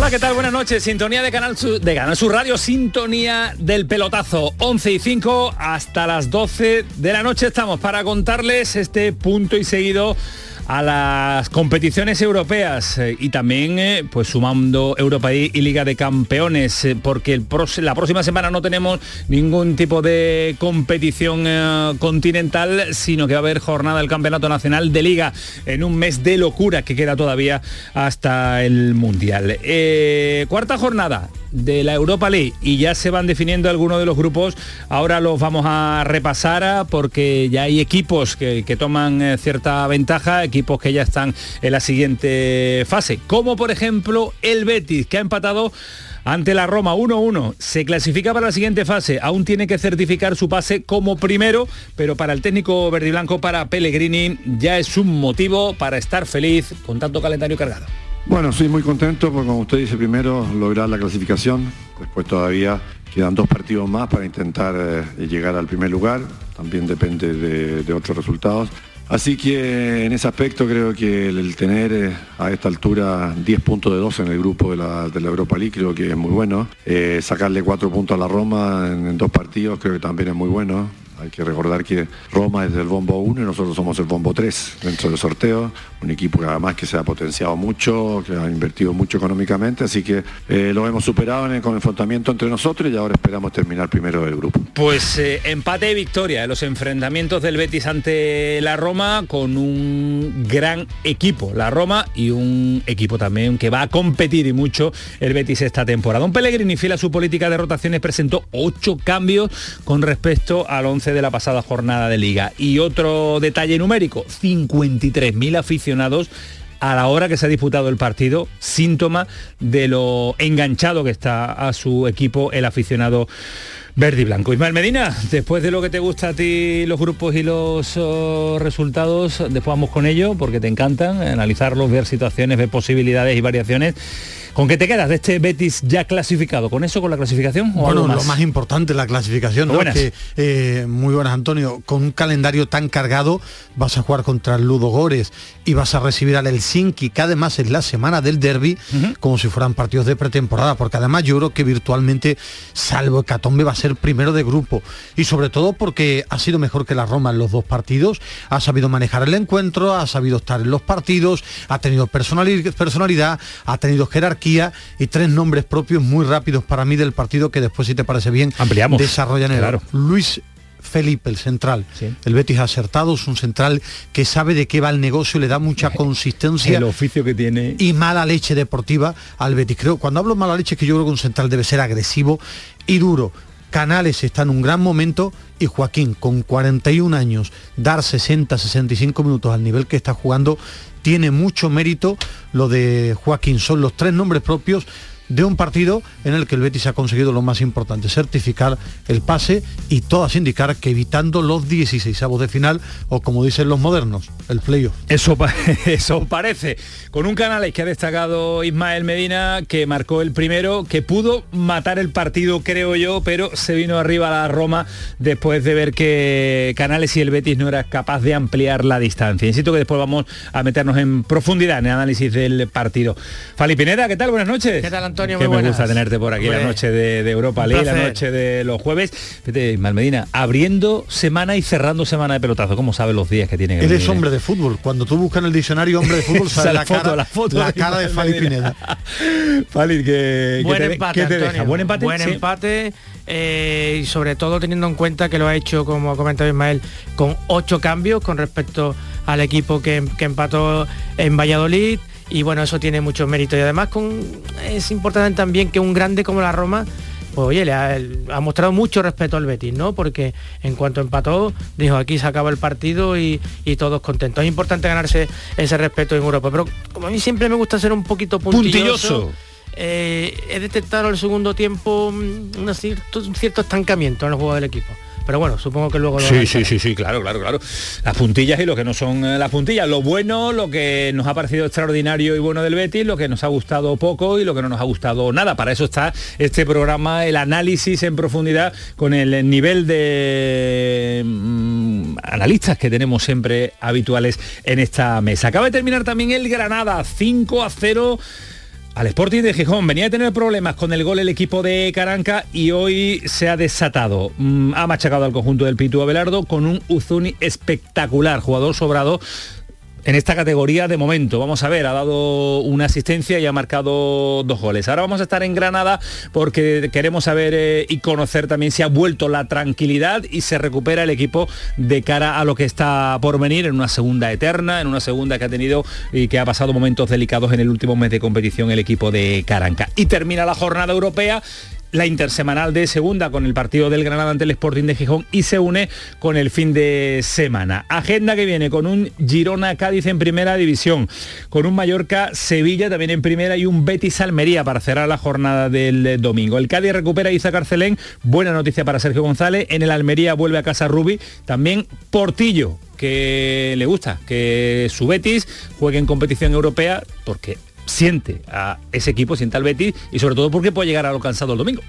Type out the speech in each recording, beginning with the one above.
Hola, ¿qué tal? Buenas noches. Sintonía de Canal Sur, de Canal Sur Radio, sintonía del pelotazo. 11 y 5 hasta las 12 de la noche estamos para contarles este punto y seguido a las competiciones europeas eh, y también eh, pues sumando Europa y, Liga de Campeones eh, porque la próxima semana no tenemos ningún tipo de competición continental sino que va a haber jornada del Campeonato Nacional de Liga en un mes de locura que queda todavía hasta el Mundial. Cuarta jornada de la Europa League y ya se van definiendo algunos de los grupos. Ahora los vamos a repasar ah, porque ya hay equipos que, que toman eh, cierta ventaja, equipos que ya están en la siguiente fase, como por ejemplo el Betis, que ha empatado ante la Roma 1-1. Se clasifica para la siguiente fase. Aún tiene que certificar su pase como primero, pero para el técnico verde y blanco, para Pellegrini, ya es un motivo para estar feliz con tanto calendario cargado. Bueno, soy muy contento porque como usted dice, primero lograr la clasificación, después todavía quedan dos partidos más para intentar eh, llegar al primer lugar, también depende de, otros resultados. Así que en ese aspecto creo que el, tener eh, a esta altura 10 puntos de 12 en el grupo de la, de la Europa League creo que es muy bueno. Eh, sacarle 4 puntos a la Roma en, en dos partidos creo que también es muy bueno. Hay que recordar que Roma es del bombo 1 y nosotros somos el bombo 3 dentro del sorteo. Un equipo que además que se ha potenciado mucho, que ha invertido mucho económicamente, así que eh, lo hemos superado en el confrontamiento entre nosotros y ahora esperamos terminar primero del grupo. Pues eh, empate y victoria en los enfrentamientos del Betis ante la Roma con un gran equipo, la Roma, y un equipo también que va a competir y mucho el Betis esta temporada. Un Pellegrini, fiel a su política de rotaciones, presentó ocho cambios con respecto al 11 de la pasada jornada de liga. Y otro detalle numérico, 53.000 aficionados a la hora que se ha disputado el partido, síntoma de lo enganchado que está a su equipo el aficionado verde y blanco. Ismael Medina, después de lo que te gusta a ti los grupos y los oh, resultados, después vamos con ello porque te encantan analizarlos, ver situaciones, ver posibilidades y variaciones. ¿Con qué te quedas de este Betis ya clasificado? ¿Con eso, con la clasificación o Bueno, algo más? lo más importante, la clasificación. ¿no? Buenas. Que, eh, muy buenas, Antonio. Con un calendario tan cargado, vas a jugar contra el Ludo Gores y vas a recibir al Helsinki, que además es la semana del derby, como si fueran partidos de pretemporada, porque además yo creo que virtualmente, salvo Hecatombe, va a ser primero de grupo. Y sobre todo porque ha sido mejor que la Roma en los dos partidos, ha sabido manejar el encuentro, ha sabido estar en los partidos, ha tenido personali- personalidad, ha tenido jerarquía y tres nombres propios muy rápidos para mí del partido que después, si te parece bien, Ampliamos. desarrollan el Claro. Luis Felipe, el central. El Betis acertado, es un central que sabe de qué va el negocio, le da mucha consistencia El oficio que tiene. y mala leche deportiva al Betis. Creo, cuando hablo mala leche es que yo creo que un central debe ser agresivo y duro. Canales está en un gran momento y Joaquín, con 41 años, dar 60, 65 minutos al nivel que está jugando, tiene mucho mérito lo de Joaquín. Son los tres nombres propios de un partido en el que el Betis ha conseguido lo más importante, certificar el pase y todas indicar que evitando los 16 avos de final o como dicen los modernos, el playoff. Eso, pa- eso parece. Con un canal que ha destacado Ismael Medina, que marcó el primero, que pudo matar el partido, creo yo, pero se vino arriba a la Roma después de ver que Canales y el Betis no era capaz de ampliar la distancia. Insisto que después vamos a meternos en profundidad en el análisis del partido. Fali Pineda, ¿qué tal? Buenas noches. ¿Qué tal, Antonio? Que Muy me gusta tenerte por aquí la noche de, de Europa League, la noche de los jueves. Fíjate, Ismael Medina, abriendo semana y cerrando semana de pelotazo. ¿Cómo sabe los días que tiene que Él venir, es eh? hombre de fútbol. Cuando tú buscas en el diccionario hombre de fútbol, sale la, foto, cara, la foto la de cara de Fali. Pineda. Fali, que, Buen que te, empate, que te Antonio. deja. Buen empate. Buen sí. empate eh, y sobre todo teniendo en cuenta que lo ha hecho, como ha comentado Ismael, con ocho cambios con respecto al equipo que, que empató en Valladolid. Y bueno, eso tiene mucho mérito. Y además con, es importante también que un grande como la Roma pues oye, le ha, ha mostrado mucho respeto al Betis, ¿no? Porque en cuanto empató, dijo aquí se acaba el partido y, y todos contentos. Es importante ganarse ese respeto en Europa. Pero como a mí siempre me gusta ser un poquito puntilloso, Puntilloso. eh, he detectado el segundo tiempo mm, una cierto- un cierto estancamiento en el juego del equipo. Pero bueno, supongo que luego lo Sí, sí, sí, sí, claro, claro, claro. Las puntillas y lo que no son eh, las puntillas. Lo bueno, lo que nos ha parecido extraordinario y bueno del Betis, lo que nos ha gustado poco y lo que no nos ha gustado nada. Para eso está este programa, el análisis en profundidad con el nivel de mm, analistas que tenemos siempre habituales en esta mesa. Acaba de terminar también el Granada, 5 a 0 al Sporting de Gijón. Venía a tener problemas con el gol el equipo de Caranca y hoy se ha desatado. Mm, ha machacado al conjunto del Pitu Abelardo con un Uzuni espectacular, jugador sobrado en esta categoría de momento. Vamos a ver, ha dado una asistencia y ha marcado dos goles. Ahora vamos a estar en Granada porque queremos saber eh, y conocer también si ha vuelto la tranquilidad y se recupera el equipo de cara a lo que está por venir en una segunda eterna, en una segunda que ha tenido y que ha pasado momentos delicados en el último mes de competición el equipo de Caranca. Y termina la jornada europea la intersemanal de segunda con el partido del Granada ante el Sporting de Gijón y se une con el fin de semana. Agenda que viene con un Girona Cádiz en primera división, con un Mallorca Sevilla también en primera y un Betis Almería para cerrar la jornada del domingo. El Cádiz recupera a Isa Carcelén, buena noticia para Sergio González, en el Almería vuelve a casa Rubi, también Portillo que le gusta que su Betis juegue en competición europea porque siente a ese equipo, siente al Betis y sobre todo porque puede llegar a lo cansado el domingo.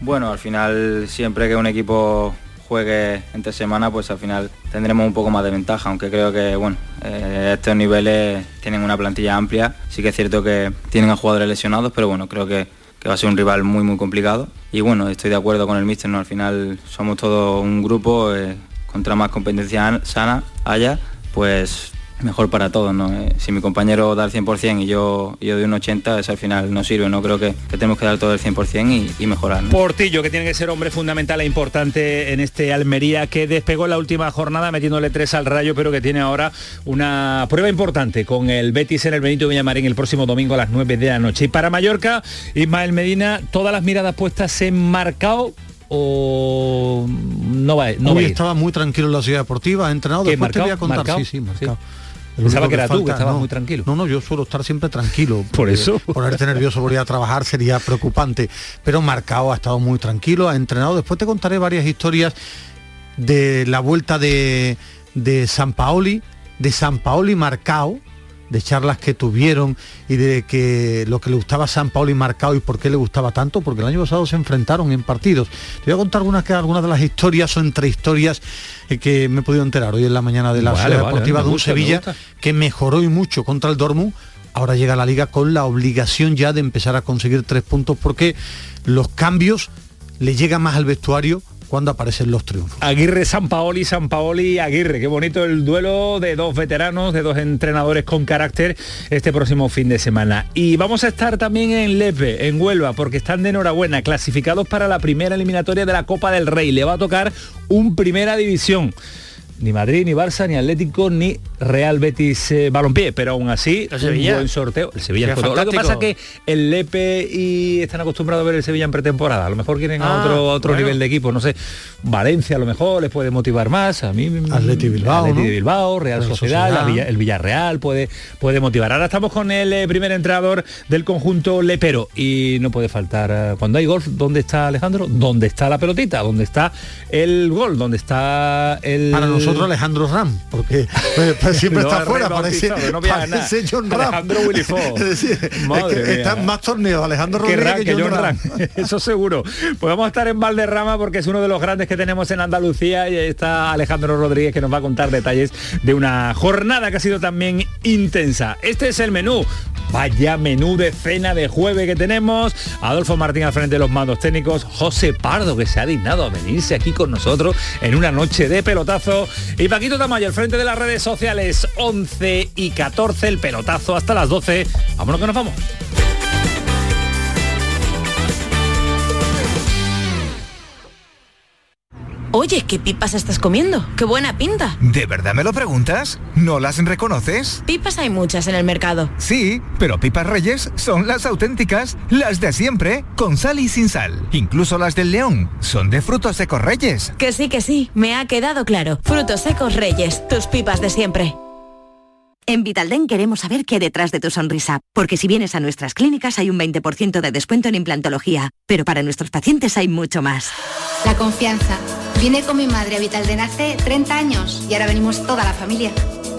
Bueno, al final siempre que un equipo juegue entre semana, pues al final tendremos un poco más de ventaja, aunque creo que bueno, eh, estos niveles tienen una plantilla amplia. Sí que es cierto que tienen a jugadores lesionados, pero bueno, creo que, que va a ser un rival muy muy complicado. Y bueno, estoy de acuerdo con el míster, ¿no? Al final somos todo un grupo, eh, contra más competencia sana haya, pues mejor para todos. ¿no? Eh, si mi compañero da el 100% y yo, yo doy un 80, eso al final no sirve. No creo que, tenemos que dar todo el 100% y, y mejorar. Portillo, que tiene que ser hombre fundamental e importante en este Almería, que despegó en la última jornada metiéndole tres al rayo, pero que tiene ahora una prueba importante con el Betis en el Benito Villamarín el próximo domingo a las 9 de la noche. Y para Mallorca, Ismael Medina, todas las miradas puestas en marcado o no va, no Hoy estaba muy tranquilo en la ciudad deportiva, ha entrenado, después marcado? te voy a contar, ¿Marcado? sí, sí, marcado. Sí. Pensaba que era tú, que estabas no, muy tranquilo. No, no, yo suelo estar siempre tranquilo. Por eso. Ponerte nervioso por ir a trabajar sería preocupante. Pero Marcao ha estado muy tranquilo, ha entrenado. Después te contaré varias historias de la vuelta de, de San Paoli, de San Paoli Marcao, de charlas que tuvieron y de que lo que le gustaba a San Paolo y Marcao y por qué le gustaba tanto, porque el año pasado se enfrentaron en partidos. Te voy a contar algunas, algunas de las historias o entre historias eh, que me he podido enterar hoy en la mañana de la Vale, Ciudad vale, Deportiva de un gusta, Sevilla que mejoró y mucho contra el Dortmund. Ahora llega a la liga con la obligación ya de empezar a conseguir tres puntos porque los cambios le llegan más al vestuario cuando aparecen los triunfos. Aguirre, San Paoli, San Paoli, Aguirre. Qué bonito el duelo de dos veteranos, de dos entrenadores con carácter este próximo fin de semana. Y vamos a estar también en Lepe, en Huelva, porque están de enhorabuena, clasificados para la primera eliminatoria de la Copa del Rey. Le va a tocar un primera división. Ni Madrid, ni Barça, ni Atlético, ni Real Betis eh, Balompié, pero aún así El un buen sorteo. El Sevilla fue todo. Lo que pasa fantástico. que el Lepe y están acostumbrados a ver el Sevilla en pretemporada. A lo mejor quieren a Ah, otro, a otro bueno. nivel de equipo, no sé. Valencia a lo mejor les puede motivar más. A mí Atleti Bilbao, Atleti ¿no? de Bilbao, Real, Sociedad, Sociedad. la Villa- el Villarreal puede, puede motivar. Ahora estamos con el eh, primer entrenador del conjunto lepero y no puede faltar. eh, cuando hay golf, ¿dónde está Alejandro? ¿Dónde está la pelotita? ¿Dónde está el gol? ¿Dónde está el Para nosotros Alejandro Ram, porque eh, pues, siempre está ha fuera, parece, no parece John Ram. Alejandro Willy es que está mía. en más torneos Alejandro que, Rodríguez que, que John John Ram. Ram. Eso seguro. Pues vamos a estar en Valderrama porque es uno de los grandes que tenemos en Andalucía y ahí está Alejandro Rodríguez que nos va a contar detalles de una jornada que ha sido también intensa. Este es el menú. Vaya menú de cena de jueves que tenemos. Adolfo Martín al frente de los mandos técnicos. José Pardo que se ha dignado a venirse aquí con nosotros en una noche de pelotazo. Y Paquito Tamayo al frente de las redes sociales 11 y 14 el pelotazo hasta las 12. Vámonos que nos vamos. Oye, ¿qué pipas estás comiendo? ¡Qué buena pinta! ¿De verdad me lo preguntas? ¿No las reconoces? Pipas hay muchas en el mercado. Sí, pero pipas reyes son las auténticas, las de siempre, con sal y sin sal. Incluso las del león son de frutos secos reyes. Que sí, que sí, me ha quedado claro. Frutos secos Reyes, tus pipas de siempre. En Vitalden queremos saber qué hay detrás de tu sonrisa, porque si vienes a nuestras clínicas hay un 20% de descuento en implantología, pero para nuestros pacientes hay mucho más. La confianza, Vine con mi madre a Vitalden hace 30 años y ahora venimos toda la familia.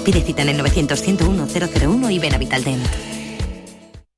Pide cita en el 900-101-001 y ven a Vitaldent.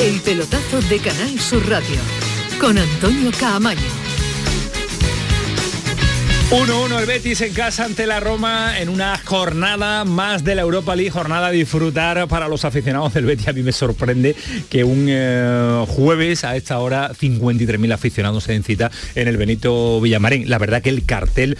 El pelotazo de Canal Sur Radio con Antonio Caamaño. 1-1 el Betis en casa ante la Roma en una jornada más de la Europa League, jornada a disfrutar para los aficionados del Betis. A mí me sorprende que un eh, jueves a esta hora 53.000 aficionados se den cita en el Benito Villamarín. La verdad que el cartel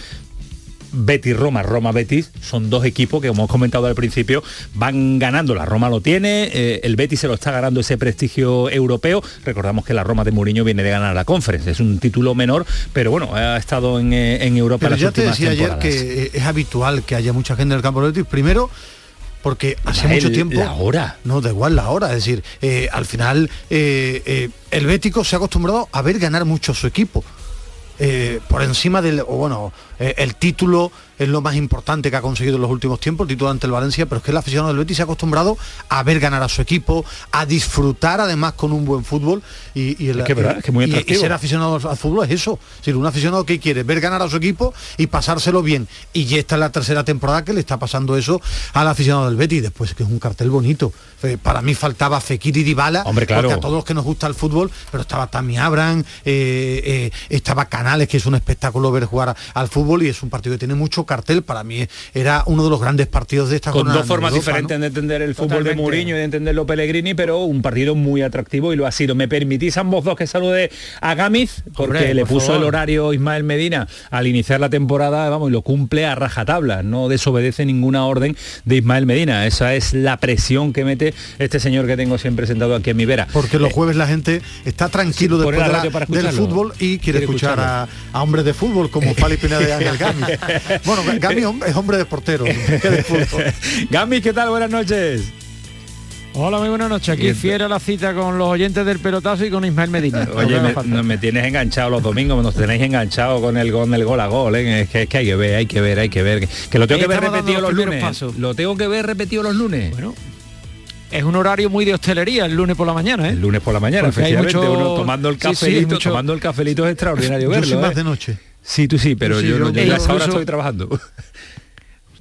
Betis Roma, Roma Betis, son dos equipos que como hemos comentado al principio van ganando. La Roma lo tiene, eh, el Betis se lo está ganando ese prestigio europeo. Recordamos que la Roma de Mourinho viene de ganar la Conference, es un título menor, pero bueno, ha estado en, eh, en Europa Pero las ya te decía ayer que eh, es habitual que haya mucha gente en el campo del Betis. Primero, porque hace mucho tiempo... la hora. No, da igual la hora. Es decir, eh, al final eh, eh, el Bético se ha acostumbrado a ver ganar mucho a su equipo. Eh, por encima del, o bueno, eh, el título es lo más importante que ha conseguido en los últimos tiempos, el título ante el Valencia, pero es que el aficionado del Betis se ha acostumbrado a ver ganar a su equipo, a disfrutar además con un buen fútbol y, y el- Es que verdad, es que muy y- y ser aficionado al, fútbol es eso. Es decir, un aficionado que quiere ver ganar a su equipo y pasárselo bien. Y ya esta es la tercera temporada que le está pasando eso al aficionado del Betis. Después que es un cartel bonito. Eh, para mí faltaba Fekir y Dybala, Hombre, claro. porque a todos los que nos gusta el fútbol, pero estaba Tammy Abraham, eh, eh, estaba Canales, que es un espectáculo ver jugar al fútbol y es un partido que tiene mucho cartel. Para mí era uno de los grandes partidos de esta con jornada dos formas Europa, diferentes ¿no? de entender el fútbol de. Mourinho y de entenderlo Pellegrini, pero un partido muy atractivo y lo ha sido. ¿Me permitís ambos dos que salude a Gámez? Porque Hombre, le por puso favor. el horario Ismael Medina al iniciar la temporada, vamos, y lo cumple a rajatabla, no desobedece ninguna orden de Ismael Medina. Esa es la presión que mete este señor que tengo siempre sentado aquí en mi vera. Porque los jueves la gente está tranquilo Sí, después de la- del fútbol y quiere, Quiere escuchar a, hombres de fútbol como Fali Pineda de Ángel Gami. bueno, Gami hom- es hombre de portero. Gami, ¿qué tal? Buenas noches. Hola, muy buenas noches. Aquí fiera la cita con los oyentes del pelotazo y con Ismael Medina. Oye, me, falta. no, me tienes enganchado los domingos, nos tenéis enganchado con el gol del gol a gol, ¿eh? es, que, es que hay que ver, hay que ver, hay que ver. Que lo tengo Ahí que ver repetido los lunes. pasos. Lo tengo que ver repetido los lunes. Bueno, es un horario muy de hostelería el lunes por la mañana, ¿eh? El lunes por la mañana, Porque efectivamente, mucho- uno tomando el Sí, sí, cafelito, mucho- tomando el cafelito es extraordinario Yo verlo. soy más ¿eh? de noche. Sí, tú sí, pero Sí, yo, yo- no, yo yo a esa hora incluso- estoy trabajando.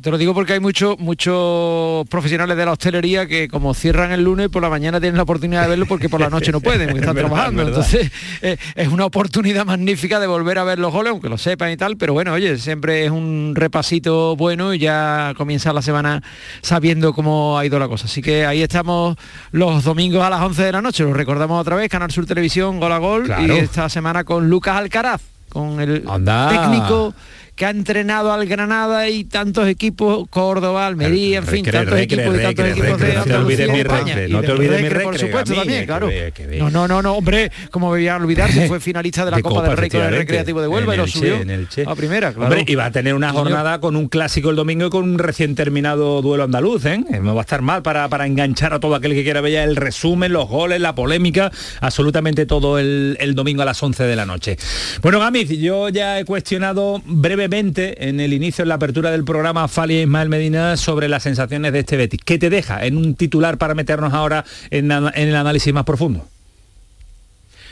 Te lo digo porque hay muchos muchos profesionales de la hostelería que como cierran el lunes por la mañana tienen la oportunidad de verlo porque por la noche no pueden, porque están verdad, trabajando. verdad. Entonces eh, es una oportunidad magnífica de volver a ver los goles, aunque lo sepan y tal, pero bueno, oye, siempre es un repasito bueno y ya comienza la semana sabiendo cómo ha ido la cosa. Así que ahí estamos los domingos a las 11 de la noche, lo recordamos otra vez, Canal Sur Televisión, Gol a Gol, Claro. y esta semana con Lucas Alcaraz, con el Anda. técnico que ha entrenado al Granada y tantos equipos, Córdoba, Almería, en fin, Recre, tantos recre, equipos y tantos recre, equipos de recre, no te olvides mi recre, no te olvides mi recre, por recre, supuesto, también, claro. No, no, no, no, hombre, como me voy a olvidar, si fue finalista de la De Copa, del Rey con el. Recreativo de Huelva y lo Che, subió en el Che. a primera, claro. Hombre, y va a tener una jornada con un clásico el domingo y con un recién terminado duelo andaluz, ¿eh? Eh, No va a estar mal para, para enganchar a todo aquel que quiera ver ya el resumen, los goles, la polémica, absolutamente todo el, el domingo a las 11 de la noche. Bueno, Gamiz, yo ya he cuestionado brevemente en el inicio, en la apertura del programa, Fali e Ismael Medina sobre las sensaciones de este Betis. ¿Qué te deja en un titular para meternos ahora en el análisis más profundo?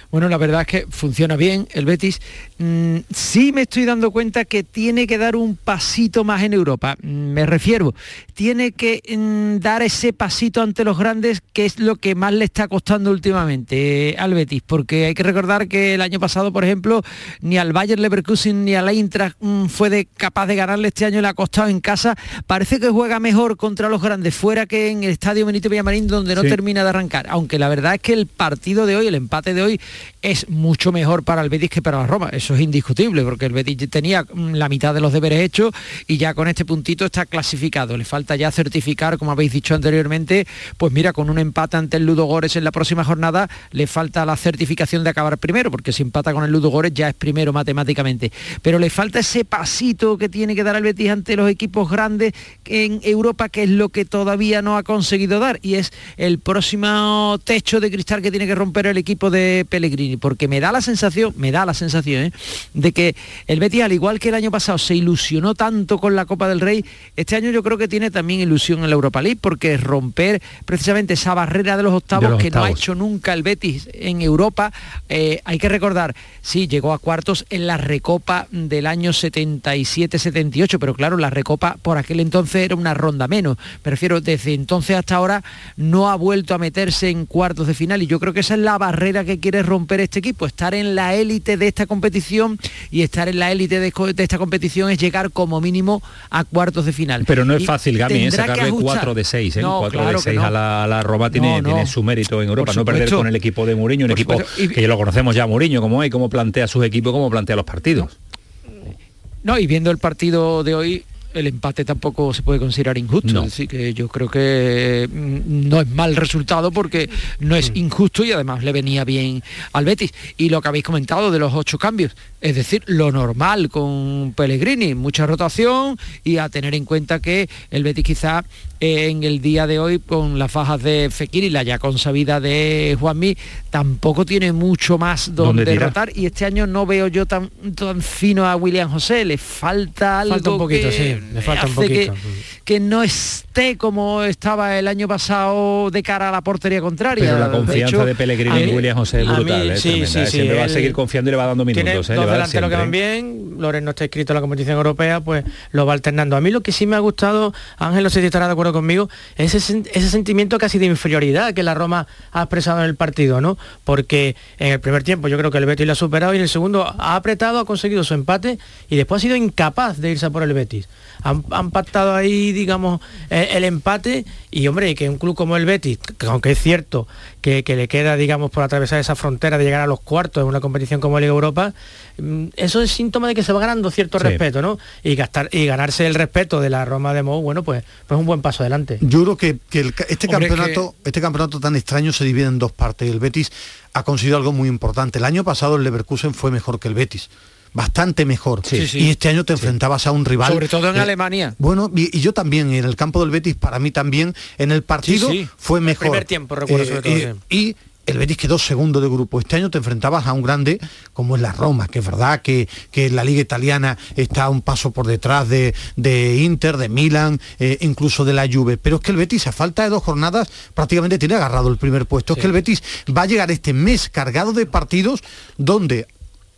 Bueno, la verdad es que funciona bien el Betis. Mm, sí me estoy dando cuenta que tiene que dar un pasito más en Europa. Mm, me refiero, tiene que mm, dar ese pasito ante los grandes, que es lo que más le está costando últimamente eh, al Betis, porque hay que recordar que el año pasado, por ejemplo, ni al Bayern Leverkusen ni al Eintracht fue de, capaz de ganarle este año, le ha costado en casa. Parece que juega mejor contra los grandes fuera que en el estadio Benito Villamarín, donde no Sí. termina de arrancar. Aunque la verdad es que el partido de hoy, el empate de hoy, es mucho mejor para el Betis que para la Roma. Eso es indiscutible, porque el Betis tenía mm, la mitad de los deberes hechos y ya con este puntito está clasificado. Le falta ya certificar, como habéis dicho anteriormente, pues mira, con un empate ante el Ludo en la próxima jornada, le falta la certificación de acabar primero, porque si empata con el Ludo ya es primero matemáticamente. Pero le falta ese pasito que tiene que dar el Betis ante los equipos grandes en Europa, que es lo que todavía no ha conseguido dar, y es el próximo techo de cristal que tiene que romper el equipo de Pellegrini, porque me da la sensación, me da la sensación, ¿eh? de que el Betis, al igual que el año pasado, se ilusionó tanto con la Copa del Rey, este año yo creo que tiene también ilusión en la Europa League, porque romper precisamente esa barrera de los octavos, De los que no ha hecho nunca el Betis en Europa, eh, hay que recordar, sí, llegó a cuartos en la Recopa del año 77-78, pero claro, la Recopa por aquel entonces era una ronda menos. Me refiero, desde entonces hasta ahora no ha vuelto a meterse en cuartos de final y yo creo que esa es la barrera que quiere romper este equipo, estar en la élite de esta competición y estar en la élite de, de esta competición es llegar como mínimo a cuartos de final. Pero no es Y fácil, Gami, ¿eh? sacarle ajustar. 4 de 6, ¿eh? No, 4 claro de que 6 no. a, la, a la Roma tiene, No, tiene su mérito en Europa. No perder con el equipo de Mourinho, un Por equipo. Y- que ya lo conocemos ya Mourinho, cómo es, cómo plantea sus equipos, cómo plantea los partidos. No, y viendo el partido de hoy, el empate tampoco se puede considerar injusto. No. Es decir, que yo creo que mm, no es mal resultado porque no es injusto y además le venía bien al Betis. Y lo que habéis comentado de los ocho cambios, es decir, lo normal con Pellegrini, mucha rotación y a tener en cuenta que el Betis quizá eh, en el día de hoy con las fajas de Fekir y la ya consabida de Juanmi tampoco tiene mucho más ¿Dónde donde tirar? rotar y este año no veo yo tan, tan fino a William José, le falta algo Falta un poquito, que sí, le falta un hace poquito. Que, no esté como estaba el año pasado de cara a la portería contraria. Pero la De confianza hecho, de Pellegrini a en mí- William José es a mí- brutal, ¿eh? sí, sí, ¿eh? sí, Siempre va a seguir confiando y le va dando minutos. Tiene ¿eh? dos delanteros que van bien, Loren no está inscrito en la competición europea, pues lo va alternando. A mí lo que sí me ha gustado, Ángel, no sé si estará de acuerdo conmigo, es ese, ese sentimiento casi de inferioridad que la Roma ha expresado en el partido, ¿no? Porque en el primer tiempo yo creo que el Betis lo ha superado y en el segundo ha apretado, ha conseguido su empate y después ha sido incapaz de irse a por el Betis. Han, han pactado ahí, digamos, eh, el empate y, hombre, que un club como el Betis, que aunque es cierto que, que le queda, digamos, por atravesar esa frontera de llegar a los cuartos en una competición como Liga Europa, mm, eso es síntoma de que se va ganando cierto Sí. respeto, ¿no? Y, gastar, y ganarse el respeto de la Roma de Mou, bueno, pues, pues un buen paso adelante. Yo creo que, que el ca- este Hombre, campeonato, este campeonato tan extraño se divide en dos partes. El Betis ha conseguido algo muy importante. El año pasado el Leverkusen fue mejor que el Betis. Bastante mejor. Sí, sí. Y este año te enfrentabas a un rival. Sobre todo en eh, Alemania. Bueno, y, y yo también, en el campo del Betis, para mí también, en el partido fue El mejor. primer tiempo, recuerdo sobre todo, eh, Y el Betis quedó segundo de grupo. Este año te enfrentabas a un grande como es la Roma, que es verdad que, que la liga italiana está un paso por detrás de, de Inter, de Milan, eh, incluso de la Juve. Pero es que el Betis, a falta de dos jornadas, prácticamente tiene agarrado el primer puesto. Es que el Betis va a llegar este mes cargado de partidos donde eh,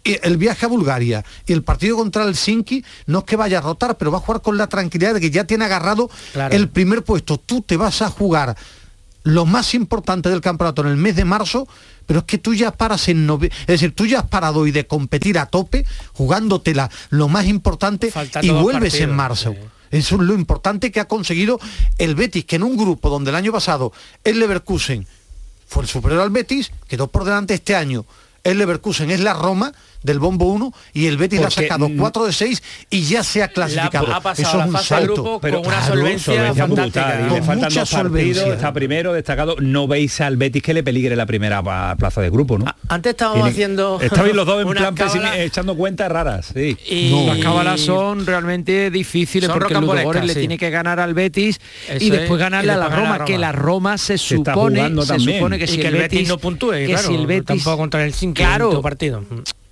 el viaje a Bulgaria y el partido contra el Sinki no es que vaya a rotar, pero va a jugar con la tranquilidad de que ya tiene agarrado Claro. el primer puesto. Tú te vas a jugar lo más importante del campeonato en el mes de marzo, pero es que tú ya paras en nove- es decir, tú ya has parado hoy de competir a tope, jugándotela lo más importante Faltan y vuelves en marzo. Eso es lo importante que ha conseguido el Betis, que en un grupo donde el año pasado el Leverkusen fue el superior al Betis, quedó por delante este año. El Leverkusen es la Roma del bombo 1 y el Betis le ha sacado mm, 4 de 6 y ya se ha clasificado. ha pasado Eso la es un salto. grupo con una solvencia solvencia fantástica. y le faltan mucha dos partidos, solvencia. está primero destacado. No veis al Betis que le peligre la primera plaza de grupo, ¿no? Antes estábamos Tiene- haciendo... Estabais los dos en una plan cábala- echando cuentas raras, sí. Y- Las cábalas son realmente difíciles Son porque el le sí. tiene que ganar al Betis Eso y después es, ganarle y a la Roma, que Roma. la Roma se supone, se supone que y si que el Betis, no puntúe, que claro, si el Betis tampoco contra el 5 Claro. partido.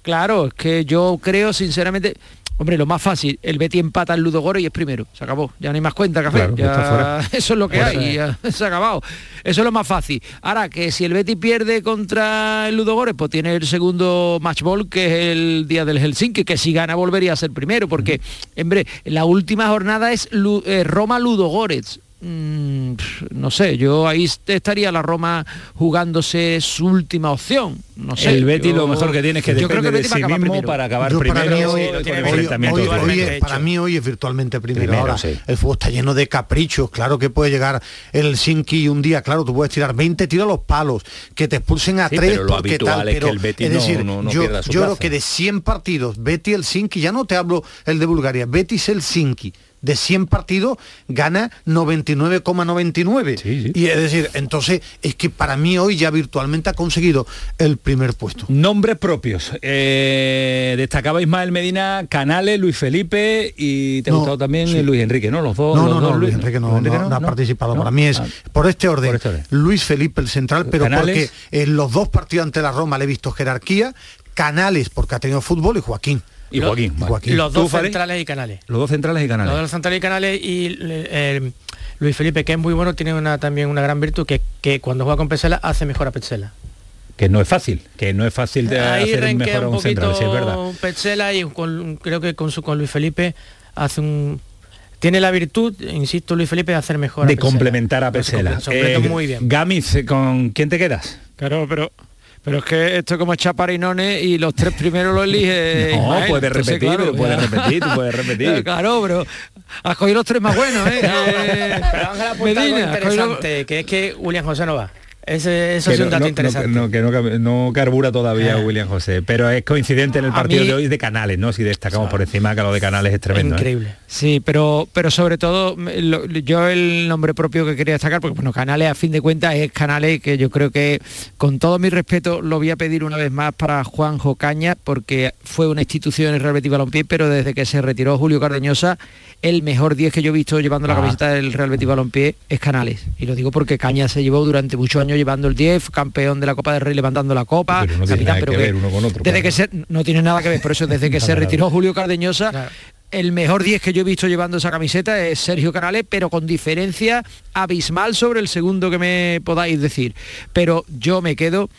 Claro, es que yo creo sinceramente Hombre, lo más fácil, el Betty empata el Ludogorets y es primero. Se acabó. Ya no hay más cuenta, café. Claro, Ya- está fuera. Eso es lo que Fuera. hay. ya se ha acabado. Eso es lo más fácil. Ahora, que si el Betty pierde contra el Ludogorets, pues tiene el segundo match ball, que es el día del Helsinki, que si gana volvería a ser primero, porque, hombre, la última jornada es Lu- eh, Roma-Ludogorets. Mm, no sé, yo ahí est- estaría la Roma jugándose su última opción. No sé. el Betty yo- lo mejor que tiene es que yo creo el de Betty va a sí mismo primero. para acabar Yo para primero mí hoy, hoy- hoy- para mí hoy es virtualmente primero. Primero, Ahora, sí. el fútbol está lleno de caprichos. Claro que puede llegar el Helsinki y un día, claro, tú puedes tirar 20 tiros a los palos, que te expulsen a Sí, tres pero lo porque habitual tal. es que el Betis es decir, no- no yo, pierda su yo creo que de 100 partidos, Betis Helsinki, ya no te hablo el de Bulgaria, Betis Helsinki. De 100 partidos gana 99,99. Y es decir, entonces es que para mí hoy ya virtualmente ha conseguido el primer puesto. Nombres propios. Eh, destacaba Ismael Medina, Canales, Luis Felipe y te ha No, gustado también sí. Luis Enrique, ¿no? Los dos. No, los no, dos no, Luis Enrique no, Luis Enrique no- no ha participado. Para mí es Ah. por este orden. Por este orden. Luis Felipe el central, pero Canales. porque en los dos partidos ante la Roma le he visto jerarquía, Canales porque ha tenido fútbol y Joaquín. Y Joaquín. Y vale. Joaquín. Los ¿Tú, dos centrales y canales. Los dos centrales y Canales. Los dos centrales y canales y eh, Luis Felipe, que es muy bueno, tiene una, también una gran virtud que, que cuando juega con Pesela hace mejor a Pesela. Que no es fácil, que no es fácil de Ahí hacer mejor a un un central, sí, es verdad. Petzela y con- creo que con su con Luis Felipe hace un tiene la virtud, insisto, Luis Felipe de hacer mejor a De Petzela. complementar a completa Eh, muy bien. Gamiz, eh, ¿con quién te quedas? Claro, pero pero es que esto es como Chaparinone y los tres primeros lo elige No, Ismael. puedes Entonces, repetir, claro, pero puedes ya. repetir, tú puedes repetir. Claro, pero has cogido los tres más buenos, ¿eh? Eh, Pero Ángel apunta algo Medina, cogido- interesante, que es que William José no va. Ese, eso es un no- dato no- interesante. No, que no, carbura todavía Eh. William José, pero es coincidente en el partido mí- de hoy de Canales, ¿no? Si destacamos por encima que lo de Canales es tremendo. ¿eh? Sí, pero pero sobre todo lo- yo el nombre propio que quería destacar, porque bueno, Canales a fin de cuentas es Canales que yo creo que con todo mi respeto lo voy a pedir una vez más para Juanjo Caña, porque fue una institución en el Real Betis Balompié, pero desde que se retiró Julio Cardeñosa, el mejor 10 que yo he visto llevando la Ah. camiseta del Real Betis Balompié es Canales. Y lo digo porque Caña se llevó durante muchos años llevando el 10, campeón de la Copa del Rey levantando la copa, Pero no tiene capitán, nada pero que ver uno con otro, Desde claro. que se, no tiene nada que ver, por eso desde que se retiró. Julio Cardeñosa, el mejor 10 que yo he visto llevando esa camiseta es Sergio Canales, pero con diferencia abismal sobre el segundo que me podáis decir. Pero yo me quedo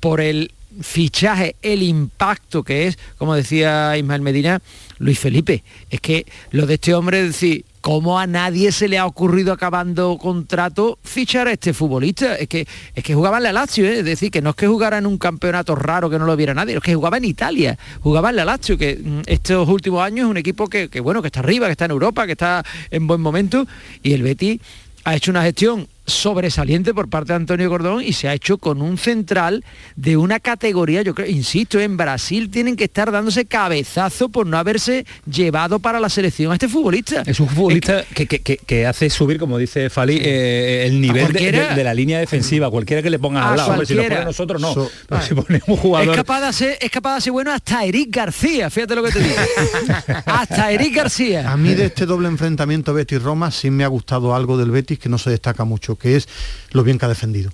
por el fichaje, el impacto que es, como decía Ismael Medina, Luis Felipe. Es que lo de este hombre es decir, ¿cómo a nadie se le ha ocurrido acabando contrato fichar a este futbolista? Es que, es que jugaba en la Lazio, ¿eh? es decir, que no es que jugara en un campeonato raro que no lo viera nadie, es que jugaba en Italia, jugaba en la Lazio, que mm, estos últimos años es un equipo que, que, bueno, que está arriba, que está en Europa, que está en buen momento, y el Betis ha hecho una gestión sobresaliente por parte de Antonio Gordón y se ha hecho con un central de una categoría, yo creo, insisto, en Brasil tienen que estar dándose cabezazo por no haberse llevado para la selección a este futbolista. Es un futbolista que, que- que- que hace subir, como dice Fali, eh, el nivel de, cualquiera. de- de la línea defensiva, cualquiera que le ponga A al lado. Hombre, si lo pone nosotros no. So- Pero si pone un jugador. Es capaz, de ser, es capaz de ser bueno hasta Eric García, fíjate lo que te digo. hasta Eric García. A mí de este doble enfrentamiento Betis-Roma sí me ha gustado algo del Betis que no se destaca mucho, que es lo bien que ha defendido.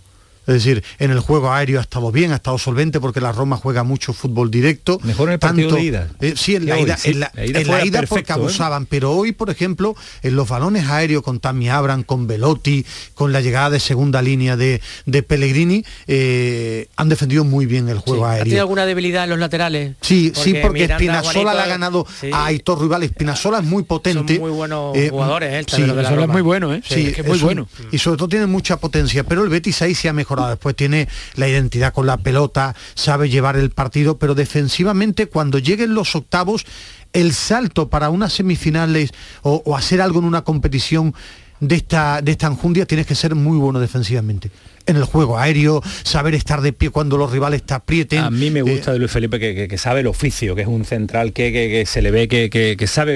Es decir, en el juego aéreo ha estado bien, ha estado solvente porque la Roma juega mucho fútbol directo. Mejor en el partido de ida. eh, sí, en la ida, sí. en la, La ida en la ida perfecto, porque ¿eh? abusaban, pero hoy, por ejemplo, en los balones aéreos con Tammy Abram, con Velotti, con la llegada de segunda línea de, de Pellegrini, eh, han defendido muy bien el juego ¿Ha tenido aéreo. alguna debilidad en los laterales? Sí, sí, porque Espinazola le ha ganado sí. a Aitor Rival. Espinazola es muy potente. Son muy buenos Eh, jugadores, ¿eh? Sí, de la es muy bueno, ¿eh? Sí, Sí, es que es muy es un- bueno. Y sobre todo tiene mucha potencia, pero el Betis ahí se ha mejorado. Después tiene la identidad con la pelota, sabe llevar el partido, pero defensivamente cuando lleguen los octavos, el salto para unas semifinales o, o hacer algo en una competición de esta, de esta enjundia tienes que ser muy bueno defensivamente. En el juego aéreo, saber estar de pie cuando los rivales te aprieten. A mí me Eh, gusta de Luis Felipe que, que- que sabe el oficio, que es un central que, que- que se le ve que, que- que sabe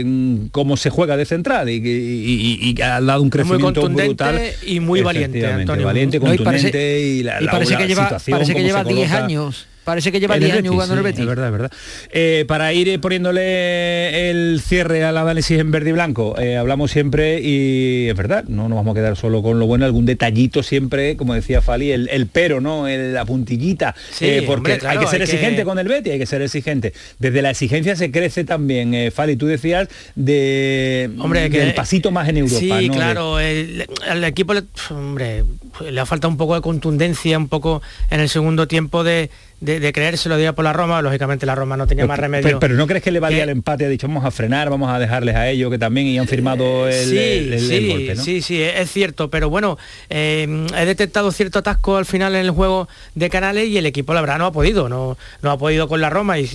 eh, cómo se juega de central y, que- y- y- y ha dado un muy crecimiento contundente brutal. y muy valiente, Antonio. Valiente, No, y contundente parece- y, la, y la- parece la que lleva, situación, parece que lleva se 10 coloca. años Parece que lleva En el 10 años jugando en el sí, Betis. Es verdad, es verdad. Eh, para ir eh, poniéndole el cierre al análisis en verde y blanco, eh, hablamos siempre y es verdad, no nos vamos a quedar solo con lo bueno, algún detallito siempre, como decía Fali, el, el pero, ¿no? El- la puntillita. Sí, eh, porque hombre, claro, hay que ser hay que- exigente con el Betis, hay que ser exigente. Desde la exigencia se crece también. Fali, tú decías de Hombre, que- del pasito más en Europa. Sí, ¿no? De- claro, el, al equipo hombre, le ha faltado un poco de contundencia, un poco en el segundo tiempo de, de, de creérselo día por la Roma, lógicamente la Roma no tenía Pero, más remedio. pero- pero no crees que le valía que- el empate, ha dicho vamos a frenar, vamos a dejarles a ellos que también y han firmado el, sí, el- el- sí, el golpe, ¿no? sí, sí, es cierto, pero bueno, eh, he detectado cierto atasco al final en el juego de Canales y el equipo la verdad no ha podido, no, no ha podido con la Roma y,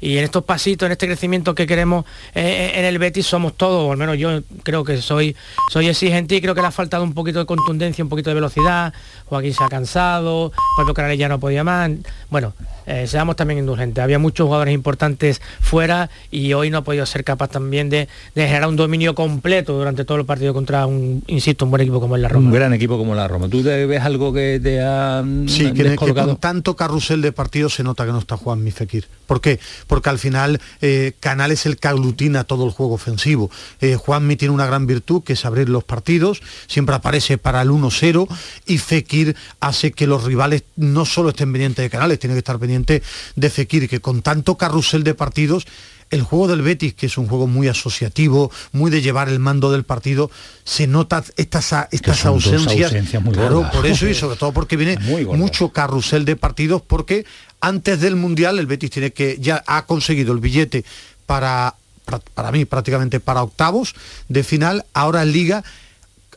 y en estos pasitos, en este crecimiento que queremos eh, en el Betis somos todos, o al menos yo creo que soy, soy exigente y creo que le ha faltado un poquito de contundencia, un poquito de velocidad, Joaquín se ha cansado, propio Canales ya no podía más, bueno, Bueno, eh, seamos también indulgentes. Había muchos jugadores importantes fuera y hoy no ha podido ser capaz también de, de generar un dominio completo durante todo el partido contra un, insisto, un buen equipo como es la Roma. Un gran equipo como la Roma. ¿Tú te ves algo que te ha mm, Sí, que, con tanto carrusel de partidos se nota que no está Juan Fekir. ¿Por qué? Porque al final eh, Canal es el que aglutina todo el juego ofensivo. Eh, Juanmi tiene una gran virtud que es abrir los partidos, siempre aparece para el 1-0 y Fekir hace que los rivales no solo estén pendientes de Canales, tiene que estar de Fekir, que con tanto carrusel de partidos el juego del Betis, que es un juego muy asociativo, muy de llevar el mando del partido, se nota estas, estas ausencias. ausencias muy claro, gordas. por eso y sobre todo porque viene mucho carrusel de partidos, porque antes del Mundial el Betis tiene que ya ha conseguido el billete para, para, para mí prácticamente para octavos de final, ahora en Liga.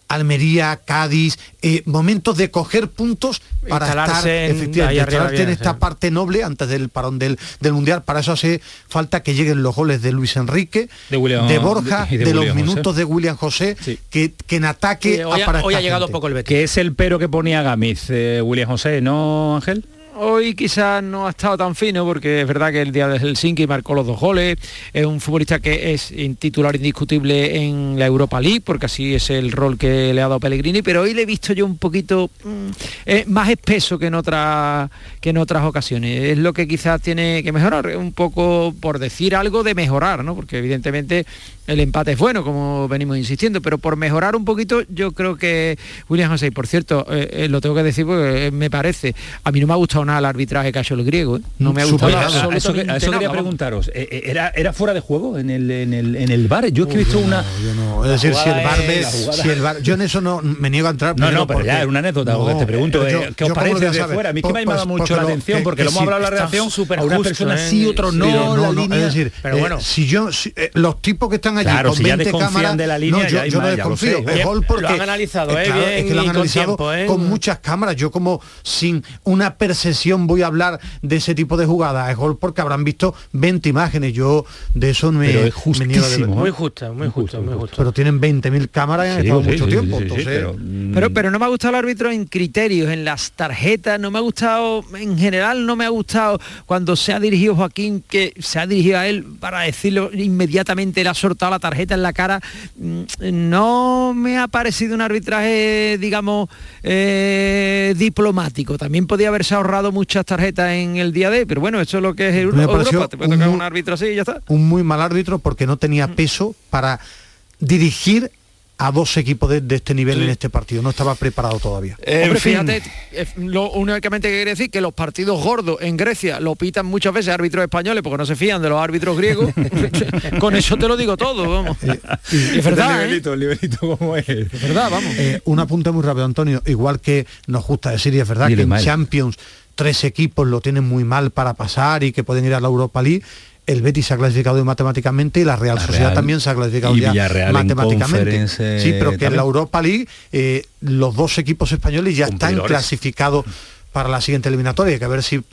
Almería, Cádiz, eh, momentos de coger puntos para Instalarse estar en- efectivamente, arriba bien, en esta sí. parte noble antes del parón del, del mundial. Para eso hace falta que lleguen los goles de Luis Enrique, De William- Borja, y de, de los William José. minutos de William José, que, que en ataque Sí, hoy ha- hoy ha llegado gente. poco el Betis. Que es el pero que ponía Gamiz, eh, William José, ¿no, Ángel? Hoy quizás no ha estado tan fino porque es verdad que el día de Helsinki marcó los dos goles, es un futbolista que es titular indiscutible en la Europa League porque así es el rol que le ha dado Pellegrini, pero hoy le he visto yo un poquito mm, eh, más espeso que en, otras que en otras ocasiones. Es lo que quizás tiene que mejorar, un poco por decir algo de mejorar, ¿no? porque evidentemente el empate es bueno, como venimos insistiendo, pero por mejorar un poquito yo creo que William José, y por cierto, eh, eh, lo tengo que decir porque eh, me parece, a mí no me ha gustado nada el arbitraje que ha hecho el griego, ¿eh? no me ha gustado Oye, a- a absolutamente eso, que- a eso quería nada, preguntaros. ¿Era, ¿Era fuera de juego en el, en el, en el bar? Yo es que he visto una... No, es decir, si el bar ve- si el bar- yo en eso no me niego a entrar. No, no, pero ya es una anécdota No, que te pregunto. eh, yo- ¿Qué os yo parece voy a de saber? fuera? A mí es que me ha Pues- llamado pues mucho la atención que- porque que lo hemos hablado en la súper a una persona sí, otro no, Pero la no, no, línea... es decir, Pero bueno. si yo los tipos que están allí Claro, con si ya 20 desconfían cámaras, de la línea, no, ya yo, yo no mal, ya lo desconfío, sé. es Bien, gol porque lo han analizado, eh, ¿eh? claro, bien es que lo han con analizado tiempo, ¿eh? con muchas cámaras. Yo como sin una percepción voy a hablar de ese tipo de jugadas, es gol porque habrán visto 20 imágenes. Yo de eso me, Pero es me niego de- justísimo, ¿eh? Muy justa, muy justa, muy justa. Pero tienen 20.000 cámaras y han Sí, estado sí, mucho sí, tiempo. sí, sí, entonces, pero, Pero, pero no me ha gustado el árbitro en criterios, en las tarjetas, no me ha gustado, en general no me ha gustado cuando se ha dirigido Joaquín, que se ha dirigido a él para decirlo inmediatamente, le ha soltado la tarjeta en la cara. Mm, No me ha parecido un arbitraje, digamos, eh, diplomático. También podía haberse ahorrado muchas tarjetas en el día de, pero bueno, eso es lo que es Euro- Me pareció Europa. Te puede un tocar un árbitro así y ya está. un muy mal árbitro porque no tenía peso para dirigir a dos equipos de, de este nivel en este partido. No estaba preparado todavía. Hombre, fíjate, eh, lo únicamente que quiere decir que los partidos gordos en Grecia lo pitan muchas veces árbitros españoles porque no se fían de los árbitros griegos. Con eso te lo digo todo, vamos. Y es verdad, ¿eh? el nivelito como es. Es verdad, vamos. Eh, un apunte muy rápido, Antonio. Igual que nos gusta decir, y es verdad Dile, que en. Champions tres equipos lo tienen muy mal para pasar y que pueden ir a la Europa League. El Betis se ha clasificado matemáticamente y la Real La Sociedad Real también se ha clasificado ya matemáticamente. Conference, sí, pero que en la Europa League eh, los dos equipos españoles ya están clasificados para la siguiente eliminatoria. Hay que ver si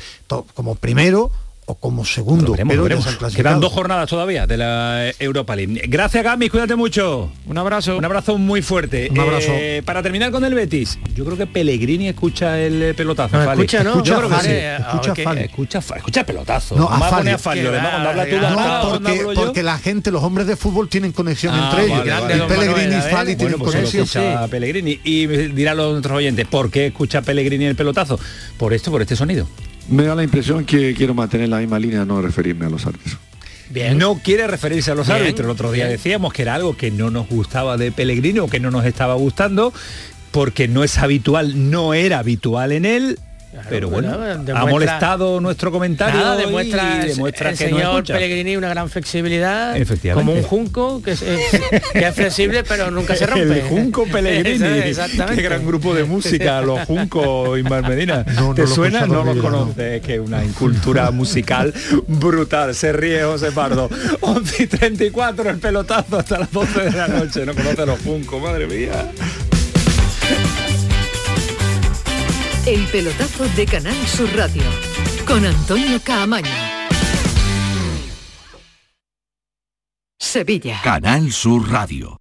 como primero o como segundo, veremos, pero ya se. Quedan dos jornadas todavía de la Europa League. Gracias, Gami, cuídate mucho. Un abrazo. Un abrazo muy fuerte. Un abrazo. Eh, para terminar con el Betis, yo creo que Pellegrini escucha el eh, pelotazo. No, Fali. escucha, ¿no? Yo creo que sí. escucha que- Fali. Escucha, escucha el pelotazo. No, a va a Fali. poner a Fali. Que Además, va, cuando habla tú de no, porque, hablo yo. porque la gente, los hombres de fútbol tienen conexión Ah, entre ellos. vale, y Pellegrini y Fali bueno, tienen Pues conexión. escucha Pellegrini. Y dirán los otros oyentes, ¿por qué escucha Pellegrini el pelotazo? Por esto, por este sonido. Me da la impresión que quiero mantener la misma línea, no referirme a los árbitros. Bien. No quiere referirse a los árbitros. El otro día decíamos que era algo que no nos gustaba de Pellegrino o que no nos estaba gustando porque no es habitual, no era habitual en él pero bueno, ha molestado nuestro comentario demuestra, y demuestra el, que señor Pellegrini una gran flexibilidad Efectivamente. como un junco que es, que es, flexible pero nunca se rompe. el junco Pellegrini. Qué gran grupo de música los juncos Inmar Medina. No, ¿te suena? no los conoce es que una incultura musical brutal. Se ríe José Pardo. 11 y 34 el pelotazo hasta las 12 de la noche. No conoce los juncos madre mía El pelotazo de Canal Sur Radio con Antonio Caamaño. Sevilla. Canal Sur Radio.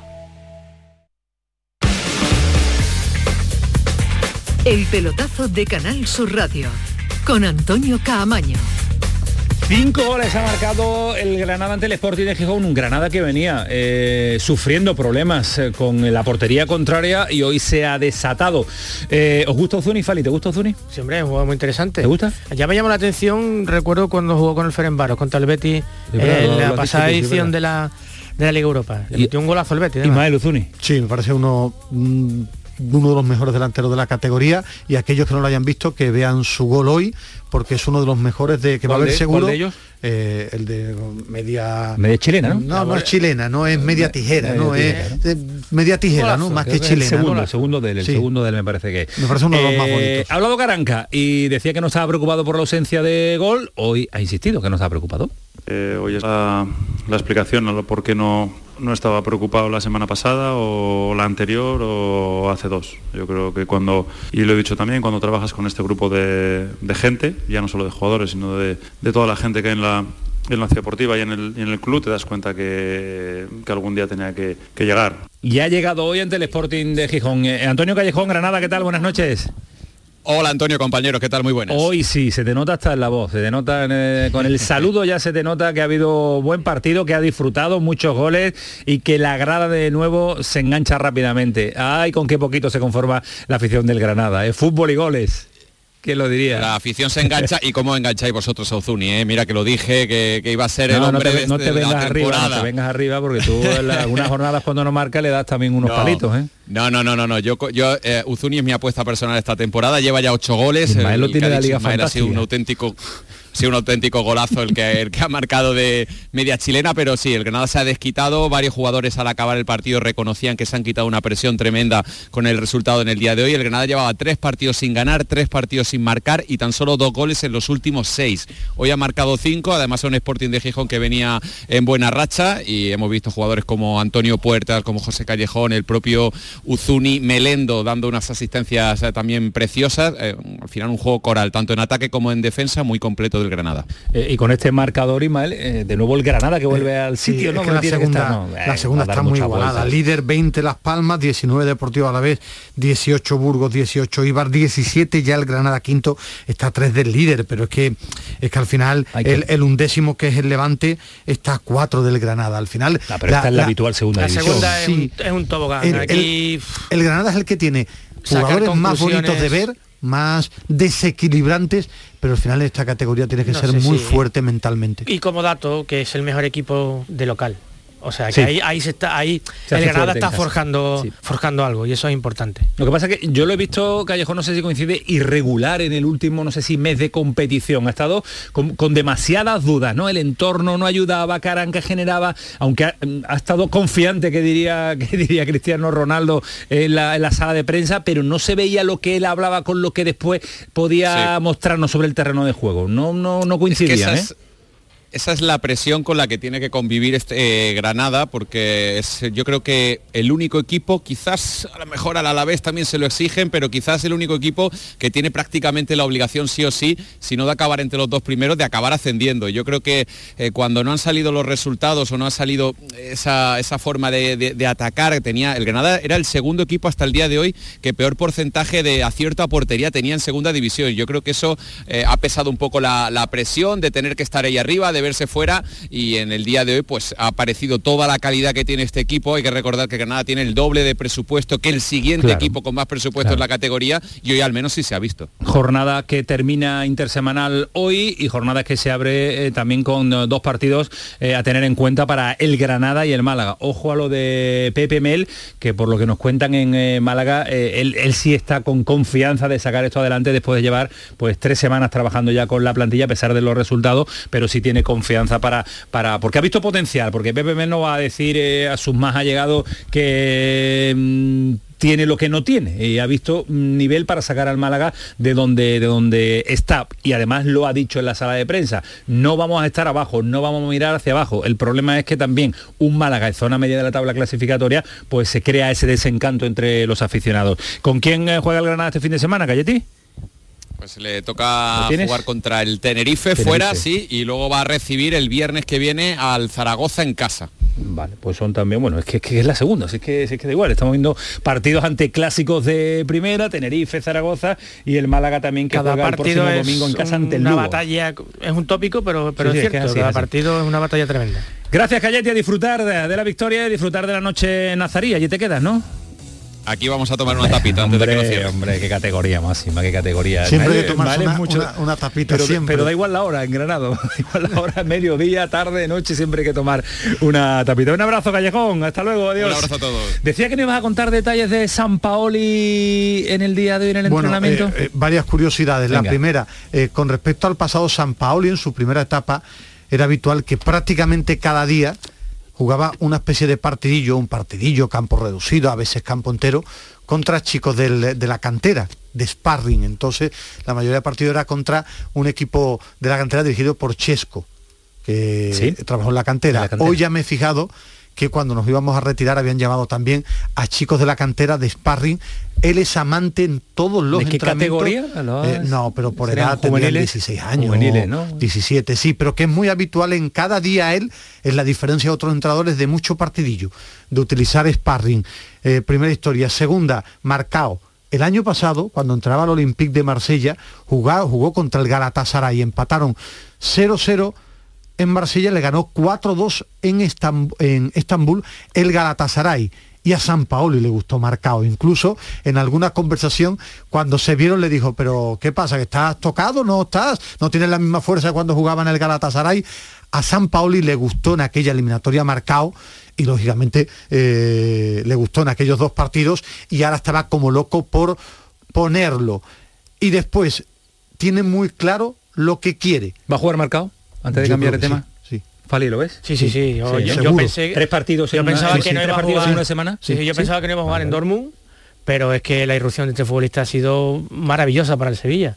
El pelotazo de Canal Sur Radio con Antonio Caamaño. Cinco goles ha marcado el Granada ante el Sporting de Gijón, un Granada que venía eh, sufriendo problemas eh, con la portería contraria y hoy se ha desatado. Eh, ¿Os gusta Ozuni, Fali? ¿Te gusta Ozuni? Sí, hombre, es un jugador muy interesante. ¿Te gusta? Ya me llamó la atención, recuerdo cuando jugó con el Ferenbaro, contra el Betis, en la pasada edición de la, de la Liga Europa. Le metió un golazo al Betis. Ismael Ozuni. Sí, me parece uno... Mm, uno de los mejores delanteros de la categoría y aquellos que no lo hayan visto que vean su gol hoy porque es uno de los mejores de que va a haber seguro de ellos? Eh, el de media media chilena no no, no es chilena no es media tijera no es media tijera no más que chilena el segundo, el segundo del el sí. segundo del me parece que me parece uno de los más eh, bonitos. ha hablado Caranca y decía que no estaba preocupado por la ausencia de gol hoy ha insistido que no estaba preocupado eh, hoy es la, explicación a lo por qué no no estaba preocupado la semana pasada o la anterior o hace dos. Yo creo que cuando, y lo he dicho también, cuando trabajas con este grupo de, de gente, ya no solo de jugadores, sino de, de, toda la gente que hay en la, en la ciudad deportiva y en, el, en el club, te das cuenta que, que algún día tenía que, que, llegar. Y ha llegado hoy ante el Sporting de Gijón. Eh, Antonio Callejón, Granada, ¿qué tal? Buenas noches. Hola Antonio, compañeros, ¿qué tal? Muy buenas. Hoy sí, se te nota hasta en la voz, se te nota eh, con el saludo ya se te nota que ha habido buen partido, que ha disfrutado muchos goles y que la grada de nuevo se engancha rápidamente. Ay, con qué poquito se conforma la afición del Granada, ¿eh? fútbol y goles. ¿Quién lo diría? La afición se engancha y cómo engancháis vosotros a Ozuni, ¿eh? Mira que lo dije, que, que iba a ser el no, hombre no te, no te de, vengas la arriba, no te vengas arriba porque tú en la- algunas jornadas cuando no marca le das también unos No. palitos, ¿eh? No, no, no, no, no. Yo, yo eh, Uzuni es mi apuesta personal esta temporada. Lleva ya ocho goles. Ismael lo El tiene la Liga Ismael ha sido un auténtico sido un auténtico golazo el que, ha marcado de media chilena, pero sí, el Granada se ha desquitado, varios jugadores al acabar el partido reconocían que se han quitado una presión tremenda con el resultado en el día de hoy. El Granada llevaba tres partidos sin ganar, tres partidos sin marcar y tan solo dos goles en los últimos seis. Hoy ha marcado cinco, además un Sporting de Gijón que venía en buena racha y hemos visto jugadores como Antonio Puertas, como José Callejón, el propio Uzuni, Melendo dando unas asistencias eh, también preciosas. Eh, al final un juego coral, tanto en ataque como en defensa, muy completo del Granada. Eh, y con este marcador, Ismael, de nuevo el Granada que vuelve al sitio, ¿no? la, segunda, la segunda está muy igualada. Líder 20 Las Palmas, 19 Deportivo a la vez, 18 Burgos, 18 Ibar, 17 ya el Granada quinto, está a 3 del líder, pero es que es que al final el, undécimo que es el Levante está a 4 del Granada. Al final. pero esta es la habitual segunda la división. segunda es, un, es un tobogán. El, Aquí... el Granada es el que tiene jugadores más bonitos de ver más desequilibrantes, pero al final de esta categoría tiene que No ser muy sí. fuerte mentalmente. Y como dato, que es el mejor equipo de local. O sea, que Sí. ahí, ahí se está, ahí Se el Granada está forjando, Sí. forjando algo y eso es importante. Lo que pasa es que yo lo he visto, Callejón, no sé si coincide, irregular en el último, no sé si mes de competición. Ha estado con, con demasiadas dudas, ¿no? El entorno no ayudaba, Caranca generaba, aunque ha, ha estado confiante, que diría, que diría Cristiano Ronaldo en la, en la sala de prensa, pero no se veía lo que él hablaba con lo que después podía mostrarnos sobre el terreno de juego. No, no, no que esa ¿eh? Es- esa es la presión con la que tiene que convivir este eh, Granada, porque yo creo que el único equipo, quizás a lo mejor al Alavés también se lo exigen, pero quizás el único equipo que tiene prácticamente la obligación sí o sí, si no de acabar entre los dos primeros, de acabar ascendiendo. Yo creo que eh, cuando no han salido los resultados o no ha salido esa, esa forma de, atacar que tenía, el Granada era el segundo equipo hasta el día de hoy que peor porcentaje de acierto a portería tenía en segunda división. Yo creo que eso eh, ha pesado un poco la, presión de tener que estar ahí arriba, verse fuera y en el día de hoy pues ha aparecido toda la calidad que tiene este equipo. Hay que recordar que Granada tiene el doble de presupuesto que el siguiente Claro. equipo con más presupuesto en la categoría y hoy al menos sí se ha visto. Jornada que termina intersemanal hoy y jornada que se abre eh, también con eh, dos partidos eh, a tener en cuenta para el Granada y el Málaga. Ojo a lo de Pepe Mel, que por lo que nos cuentan en Málaga, él, él sí está con confianza de sacar esto adelante después de llevar pues tres semanas trabajando ya con la plantilla a pesar de los resultados, pero sí tiene confianza para, para porque ha visto potencial, porque Mel no va a decir eh, a sus más allegados que mm, tiene lo que no tiene y ha visto nivel para sacar al Málaga de donde de donde está y además lo ha dicho en la sala de prensa no vamos a estar abajo no vamos a mirar hacia abajo el problema es que también un Málaga en zona media de la tabla clasificatoria pues se crea ese desencanto entre los aficionados ¿con quién eh, juega el Granada este fin de semana Cayeti? Pues le toca jugar contra el Tenerife, Tenerife. fuera, sí, y luego va a recibir el viernes que viene al Zaragoza en casa. Vale, pues son también, bueno, es que, es que es la segunda, si es que, si es que da igual, estamos viendo partidos ante clásicos de primera, Tenerife, Zaragoza y el Málaga también que Cada juega el partido próximo es domingo en casa ante el una batalla, es un tópico, pero, pero Sí, sí, es es que cierto, así, cada así. partido es una batalla tremenda. Gracias, Cayeti, a disfrutar de, de la victoria y disfrutar de la noche nazarí. Allí te quedas, ¿no? Aquí vamos a tomar una tapita antes de que nos Hombre, hombre, qué categoría máxima, qué categoría. Siempre hay que tomarse vale una- mucho- una- una tapita, pero, siempre. pero da igual la hora en Granado. Da igual la hora, mediodía, tarde, noche, siempre hay que tomar una tapita. Un abrazo, Callejón. Hasta luego, adiós. Un abrazo a todos. Decía que no ibas a contar detalles de San Paoli en el día de hoy en el Bueno, entrenamiento. eh, eh, varias curiosidades. La primera, eh, con respecto al pasado San Paoli en su primera etapa, era habitual que prácticamente cada día jugaba una especie de partidillo, un partidillo, campo reducido, a veces campo entero, contra chicos del- de la cantera, de sparring. Entonces, la mayoría de partidos era contra un equipo de la cantera dirigido por Chesco, que Sí. trabajó en la cantera. En la cantera. Hoy ya me he fijado que cuando nos íbamos a retirar habían llamado también a chicos de la cantera de sparring. Él es amante en todos los ¿De qué entrenamientos. categoría? ¿Lo has- Eh, no, pero por ¿Serían edad juveniles? 16 años. Juveniles, ¿no? 17, sí, pero que es muy habitual en cada día él, es la diferencia de otros entrenadores de mucho partidillo, de utilizar sparring. Eh, primera historia. Segunda, Marcao. El año pasado, cuando entraba al Olympique de Marsella, jugó, jugó contra el Galatasaray, empataron 0-0 en Marsella, le ganó 4-2 en, Estam- en Estambul el Galatasaray. Y a San Paoli le gustó marcado. Incluso en alguna conversación, cuando se vieron, le dijo, pero ¿qué pasa? ¿Que estás tocado? ¿No estás? ¿No tienes la misma fuerza cuando jugaba en el Galatasaray? A San Paoli le gustó en aquella eliminatoria marcado y lógicamente eh, le gustó en aquellos dos partidos y ahora estaba como loco por ponerlo. Y después tiene muy claro lo que quiere. ¿Va a jugar marcado? Antes de Yo cambiar de tema. Sí. Fali, ¿lo ves? Sí, sí, sí. Yo, Sí, yo- yo seguro. pensé, Tres partidos yo una- pensaba que no iba a en jugar una semana. Sí, yo pensaba que no iba a jugar en Dortmund, pero es que la irrupción de este futbolista ha sido maravillosa para el Sevilla.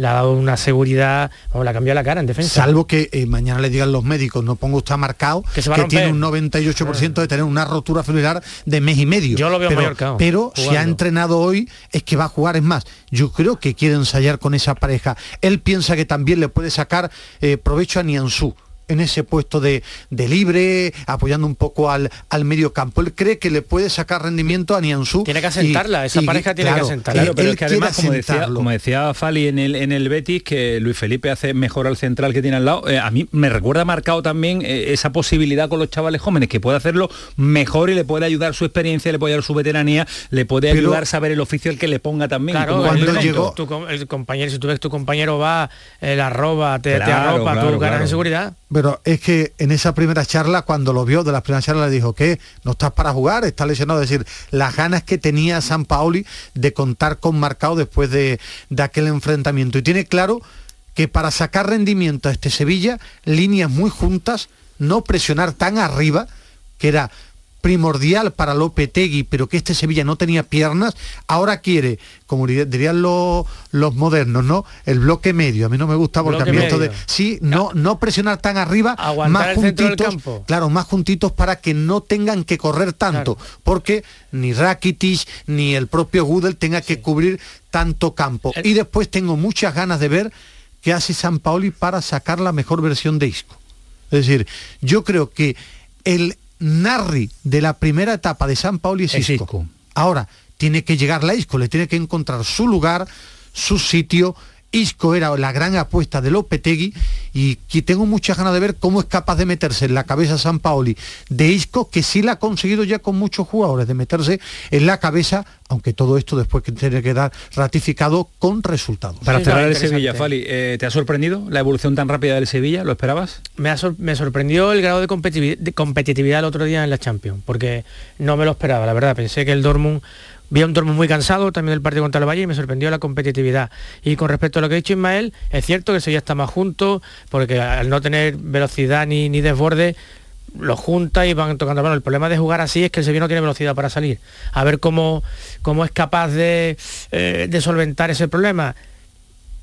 Le ha dado una seguridad, vamos, la cambió la cara en defensa. Salvo que eh, mañana le digan los médicos, no ponga usted marcado, que, se va a romper. tiene un 98% de tener una rotura fibrilar de mes y medio. Yo lo veo pero, Mallorca, Pero si ha entrenado hoy, es que va a jugar. Es más, yo creo que quiere ensayar con esa pareja. Él piensa que también le puede sacar eh, provecho a Nianzú en ese puesto de, de libre, apoyando un poco al, al medio campo. Él cree que le puede sacar rendimiento a Nianzú. Tiene que asentarla, esa pareja tiene que asentarla. Claro, pero él es que además, como decía, como decía Fali en el, en el Betis, que Luis Felipe hace mejor al central que tiene al lado, eh, a mí me recuerda marcado también eh, esa posibilidad con los chavales jóvenes, que puede hacerlo mejor y le puede ayudar su experiencia, le puede ayudar su veteranía, le puede Pero- ayudar a saber el oficio el que le ponga también. Claro, como cuando complemento. llegó tu, com- el compañero, si tú ves que tu compañero va, la arroba, te, te Claro, arropa, claro, tú ganas en seguridad. Pero es que en esa primera charla, cuando lo vio de las primeras charlas, le dijo que no estás para jugar, estás lesionado. Es decir, las ganas que tenía San Paoli de contar con marcado después de, de aquel enfrentamiento. Y tiene claro que para sacar rendimiento a este Sevilla, líneas muy juntas, no presionar tan arriba, que era primordial para Lopetegui, pero que este Sevilla no tenía piernas, ahora quiere, como dir- dirían los, los modernos, ¿no? El bloque medio. A mí no me gusta porque Bloque a mí esto de sí, no, no presionar tan arriba, Aguantar más juntitos, campo. claro, más juntitos para que no tengan que correr tanto, porque ni Rakitic ni el propio Gudel tenga que cubrir tanto campo. Y después tengo muchas ganas de ver qué hace San Paoli para sacar la mejor versión de Isco. Es decir, yo creo que el Narri de la primera etapa de San Paoli es, Es Isco. Isco. Ahora, tiene que llegar la Isco, le tiene que encontrar su lugar, su sitio. Isco era la gran apuesta de Lopetegui y que tengo muchas ganas de ver cómo es capaz de meterse en la cabeza San Paoli de Isco, que sí la ha conseguido ya con muchos jugadores, de meterse en la cabeza, aunque todo esto después que tiene que dar ratificado con resultados. Para cerrar el. Sevilla, Fali, eh, ¿te ha sorprendido la evolución tan rápida del Sevilla? ¿Lo esperabas? Me, ha sor- me sorprendió el grado de, de competitividad el otro día en la Champions, porque no me lo esperaba, la verdad. Pensé que el Dortmund, vi a un Dortmund muy cansado también del partido contra el Valle y me sorprendió la competitividad. Y con respecto a lo que ha dicho Ismael, es cierto que el Sevilla está más junto, porque al no tener velocidad ni, ni desborde, lo junta y van tocando bueno el problema de jugar así es que el Sevilla no tiene velocidad para salir. A ver cómo, cómo es capaz de, eh, de solventar ese problema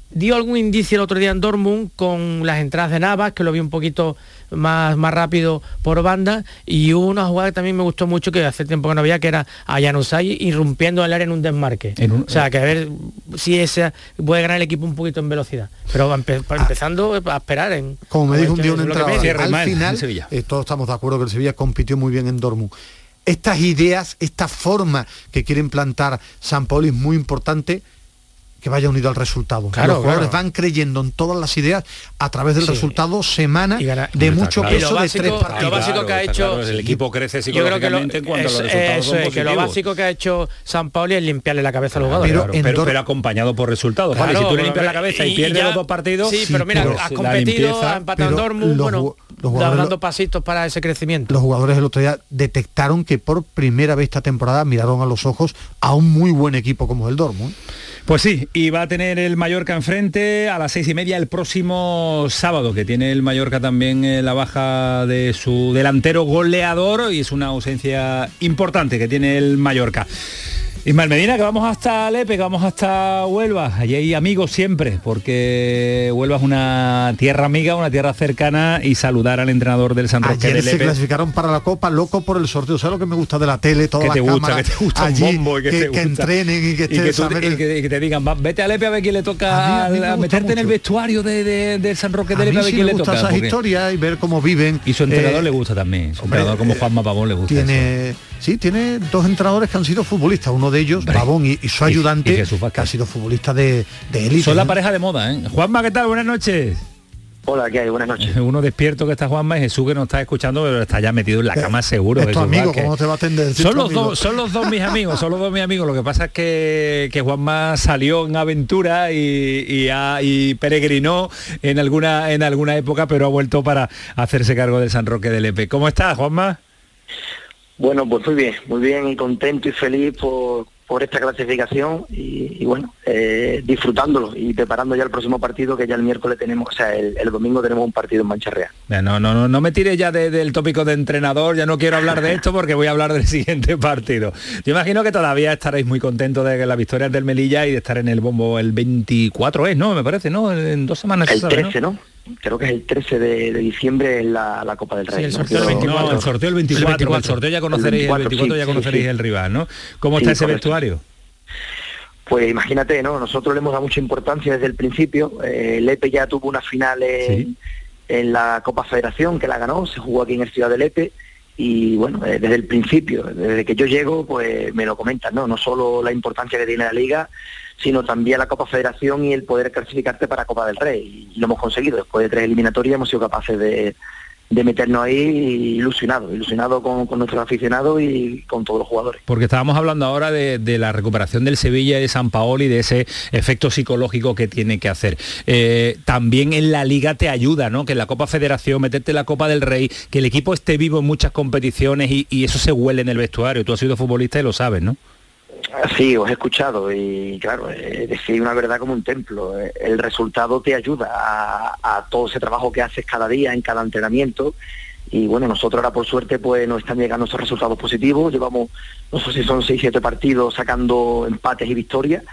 dio algún indicio el otro día en Dortmund con las entradas de Navas, que lo vi un poquito más, más rápido por banda, y hubo una jugada que también me gustó mucho, que hace tiempo que no había, que era a Januzaj irrumpiendo el área en un desmarque. o sea, que a ver si ese puede ganar el equipo un poquito en velocidad. Pero va empe- va empezando a esperar en... Como me dijo un día un entrenador, al final, eh, todos estamos de acuerdo que el Sevilla compitió muy bien en Dortmund. Estas ideas, esta forma que quiere implantar San Pauli es muy importante que vaya unido al resultado. Claro, Los jugadores claro. van creyendo en todas las ideas a través del Sí. resultado semana de Hombre, mucho claro. peso lo de tres básico- partidos. lo básico que ha hecho- claro, el equipo crece Yo creo que lo, psicológicamente en cuanto eso- a los resultados eso son es, que lo básico que ha hecho San Pauli es limpiarle la cabeza a los jugadores. Claro, pero, pero acompañado por resultados. Vale, si tú le pero limpias la cabeza y, y pierdes ya- los dos partidos... Sí, pero mira, pues has competido, limpieza- has empatado pero Dortmund, bueno, los jugadores dando pasitos para ese crecimiento. Los jugadores el otro día detectaron que por primera vez esta temporada miraron a los ojos a un muy buen equipo como el Dortmund. Pues sí, y va a tener el Mallorca enfrente a las seis y media el próximo sábado, que tiene el Mallorca también eh, la baja de su delantero goleador y es una ausencia importante que tiene el Mallorca. Ismael Medina, que vamos hasta Lepe, que vamos hasta Huelva. Allí hay amigos siempre, porque Huelva es una tierra amiga, una tierra cercana y saludar al entrenador del San Roque de Ayer se Lepe. clasificaron para la Copa, loco por el sorteo. ¿Sabes lo que me gusta de la tele? Todas que las te gusta, cámaras que te gusta allí, un bombo y que, que, te que gusta. entrenen y que y estén que, tú- saber- y que- y que te digan, va, vete a Lepe a ver quién le toca A mí- a mí me a gusta meterte en el vestuario de, de- del San Roque de A Lepe a ver sí quién le toca. esas historias y ver cómo viven. Y su entrenador Eh, le gusta también. Su hombre, entrenador como eh, Juanma Pavón le gusta. eso. Sí tiene dos entrenadores que han sido futbolistas uno de ellos Pavón y, y su ayudante y Jesús que ha sido futbolista de, de élite Son la ¿no? pareja de moda, ¿eh? Juanma, ¿qué tal? Buenas noches. Hola, ¿qué hay? Buenas noches. Uno despierto que está Juanma y Jesús que nos está escuchando, pero está ya metido en la cama seguro. es tu amigo cómo te va a atender Son los, amigo. dos, son los dos mis amigos, son los dos mis amigos. Lo que pasa es que, que Juanma salió en aventura y, y, peregrinó en alguna, en alguna época, pero ha vuelto para hacerse cargo del San Roque del Lepe. ¿Cómo estás, Juanma? Bueno, pues muy bien, muy bien y contento y feliz por, por esta clasificación y, bueno, eh, disfrutándolo y preparando ya el próximo partido que ya el miércoles tenemos, o sea, el, domingo tenemos un partido en Mancha Real. No, no, no, no me tire ya del tópico de entrenador, ya no quiero hablar de esto porque voy a hablar del siguiente partido. Yo imagino que todavía estaréis muy contentos de que la victoria del Melilla y de estar en el bombo el 24 es, ¿no? Me parece, ¿no? En dos semanas. El 13, ¿no? Creo que es el 13 de, diciembre en la, Copa del Rey. el sorteo, el 24. el sorteo el 24, el, sorteo ya conoceréis el, 24, ya conoceréis el rival, ¿no? ¿Cómo está ese vestuario? Pues imagínate, ¿no? Nosotros le hemos dado mucha importancia desde el principio. Eh, Lepe ya tuvo una final en, la Copa Federación que la ganó, se jugó aquí en el Ciudad de Lepe y bueno, eh, desde el principio, desde que yo llego, pues me lo comentan, ¿no? No solo la importancia que tiene la liga, sino también la Copa Federación y el poder clasificarte para Copa del Rey. Y lo hemos conseguido. Después de tres eliminatorias hemos sido capaces de, meternos ahí ilusionado, ilusionado con, nuestros aficionados y con todos los jugadores. Porque estábamos hablando ahora de, la recuperación del Sevilla y de San Paolo y de ese efecto psicológico que tiene que hacer. Eh, también en la liga te ayuda, ¿no? Que en la Copa Federación, meterte en la Copa del Rey, que el equipo esté vivo en muchas competiciones y, y eso se huele en el vestuario. Tú has sido futbolista y lo sabes, ¿no? Sí, os he escuchado y claro, eh, decir una verdad como un templo. Eh, el resultado te ayuda a, todo ese trabajo que haces cada día, en cada entrenamiento. Y bueno, nosotros ahora por suerte pues nos están llegando esos resultados positivos. Llevamos, no sé si son 6, 7 partidos sacando empates y victorias.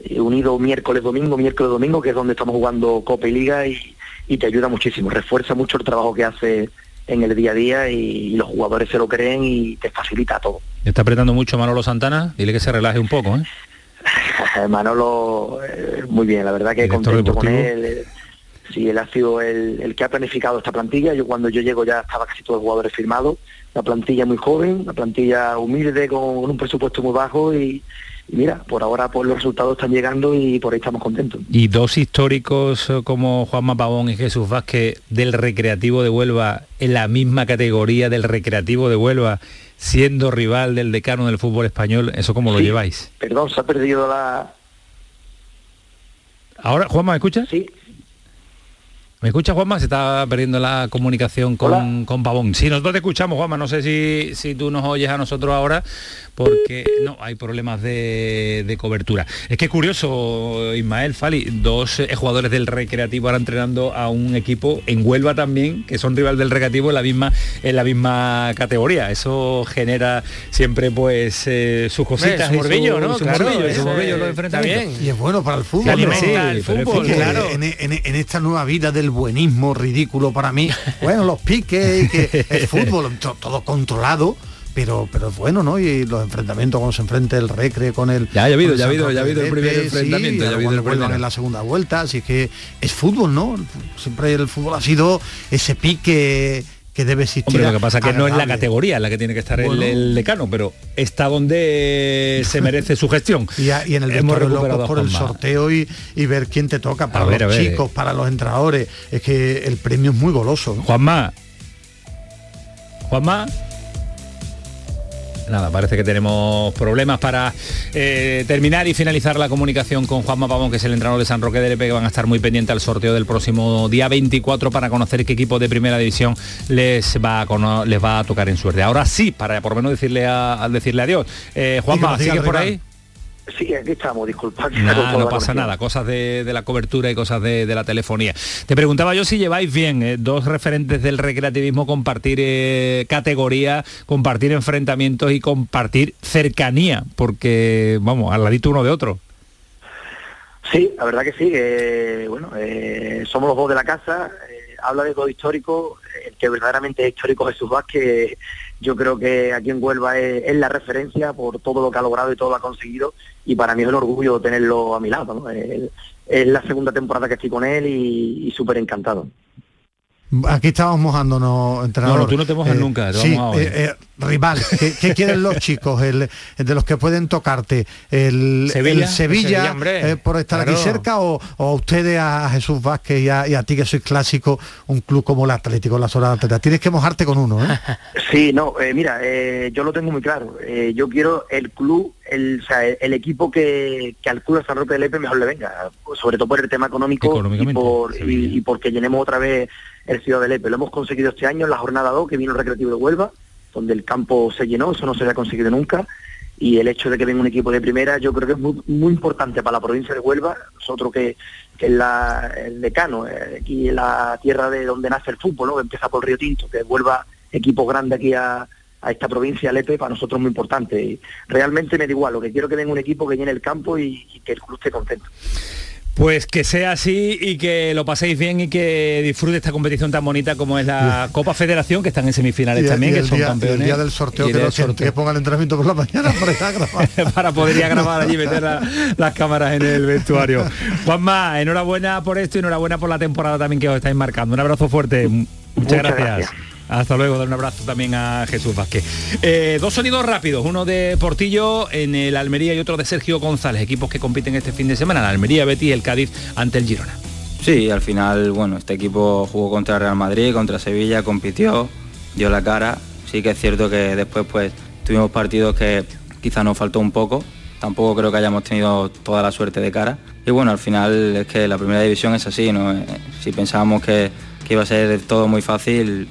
Eh, unido miércoles, domingo, miércoles, domingo, que es donde estamos jugando Copa y Liga y, y te ayuda muchísimo. Refuerza mucho el trabajo que hace en el día a día y, los jugadores se lo creen y te facilita todo. ¿Está apretando mucho Manolo Santana? Dile que se relaje un poco, ¿eh? Manolo, eh, muy bien, la verdad que contento con él. Eh, sí, él ha sido el, que ha planificado esta plantilla. Yo cuando yo llego ya estaba casi todos los jugadores firmados. Una plantilla muy joven, una plantilla humilde con un presupuesto muy bajo y, y mira, por ahora pues, los resultados están llegando y por ahí estamos contentos. Y dos históricos eh, como Juanma Pavón y Jesús Vázquez del Recreativo de Huelva en la misma categoría del Recreativo de Huelva, siendo rival del decano del fútbol español, ¿eso cómo lo lleváis? Perdón, se ha perdido la... Ahora, Juanma, ¿me escuchas? Sí. ¿Me escucha Juanma? Se está perdiendo la comunicación con, con, Pavón. Sí, nosotros te escuchamos, Juanma. No sé si, si tú nos oyes a nosotros ahora, porque no, hay problemas de, cobertura. Es que es curioso, Ismael Fali, dos eh, jugadores del Recreativo ahora entrenando a un equipo en Huelva también, que son rival del Recreativo en la misma, en la misma categoría. Eso genera siempre pues eh, sus cositas. ¿no? claro, Y es bueno para el fútbol. el fútbol, claro. En, en, esta nueva vida del buenismo ridículo para mí, bueno, los piques, que el fútbol, todo controlado pero pero bueno, ¿no? Y los enfrentamientos cuando se enfrenta el Recre con el Ya ha habido, ya ha habido, ya ha habido el primer enfrentamiento, ya ha habido el vuelvan en la segunda vuelta, así que es fútbol, ¿no? Siempre el fútbol ha sido ese pique que debe existir. lo que pasa que no es la categoría en la que tiene que estar el, decano, pero está donde se merece su gestión. Y, en el Hemos recuperado por el sorteo y, ver quién te toca para los chicos, para los entrenadores. Es que el premio es muy goloso. Juanma. Juanma nada, parece que tenemos problemas para eh, terminar y finalizar la comunicación con Juanma Pavón, que es el entrenador de San Roque de Lepe, que van a estar muy pendientes al sorteo del próximo día 24 para conocer qué equipo de primera división les va a, les va a tocar en suerte. Ahora sí, para por lo menos decirle a, decirle adiós. Eh, Juanma, ¿sigues por ahí? Sí, aquí estamos, disculpad. no pasa nada, cosas de, la cobertura y cosas de, la telefonía. Te preguntaba yo si lleváis bien eh, dos referentes del recreativismo, compartir eh, categoría, compartir enfrentamientos y compartir cercanía, porque, vamos, al ladito uno de otro. Sí, la verdad que sí, bueno, eh, somos los dos de la casa, habla de dos históricos, el que verdaderamente es histórico Jesús Vázquez, yo creo que aquí en Huelva es, la referencia por todo lo que ha logrado y todo lo ha conseguido y para mí es un orgullo tenerlo a mi lado. Es, la segunda temporada que estoy con él y súper encantado. Aquí estamos mojándonos, entrenador. No, tú no te mojas eh, nunca. sí, eh, eh, rival, ¿qué, quieren los chicos? El, de los que pueden tocarte. ¿El Sevilla, por estar aquí cerca o, a ustedes, a Jesús Vázquez y a, ti que sois clásico, un club como el Atlético, la Sola Atlética? Tienes que mojarte con uno, ¿eh? Sí, no, mira, yo lo tengo muy claro. yo quiero el club, el, el equipo que, al club de San Roque de Lepe mejor le venga, sobre todo por el tema económico y, por, y porque llenemos otra vez el Ciudad de Lepe. Lo hemos conseguido este año en la jornada 2, que vino el Recreativo de Huelva, donde el campo se llenó, eso no se había conseguido nunca. y el hecho de que venga un equipo de primera yo creo que es muy, importante para la provincia de Huelva, nosotros que, que es la, el decano, eh, aquí la tierra de donde nace el fútbol, ¿no? que empieza por Río Tinto, que vuelva equipo grande aquí a, a esta provincia, Lepe, para nosotros es muy importante. Y realmente me da igual, lo que quiero que venga un equipo que llene el campo y, y que el club esté contento. Pues que sea así y que lo paséis bien y que disfrute esta competición tan bonita como es la Copa Federación, que están en semifinales Y- también, y que son día- y campeones. el día del sorteo Y que, del que- que ponga el entrenamiento por la mañana para ir a grabar. para poder ir a grabar allí y meter la- las cámaras en el vestuario. Juanma, enhorabuena por esto y enhorabuena por la temporada también que os estáis marcando. Un abrazo fuerte. Muchas, Muchas gracias. gracias. Hasta luego, dar un abrazo también a Jesús Vázquez. Eh, dos sonidos rápidos, uno de Portillo en el Almería y otro de Sergio González, equipos que compiten este fin de semana, la Almería, Betis el Cádiz ante el Girona. Sí, al final, bueno, este equipo jugó contra Real Madrid, contra Sevilla, compitió, dio la cara. Sí que es cierto que después pues tuvimos partidos que quizá nos faltó un poco. Tampoco creo que hayamos tenido toda la suerte de cara. Y bueno, al final es que la primera división es así, ¿no? Eh, Si pensábamos que, que iba a ser todo muy fácil,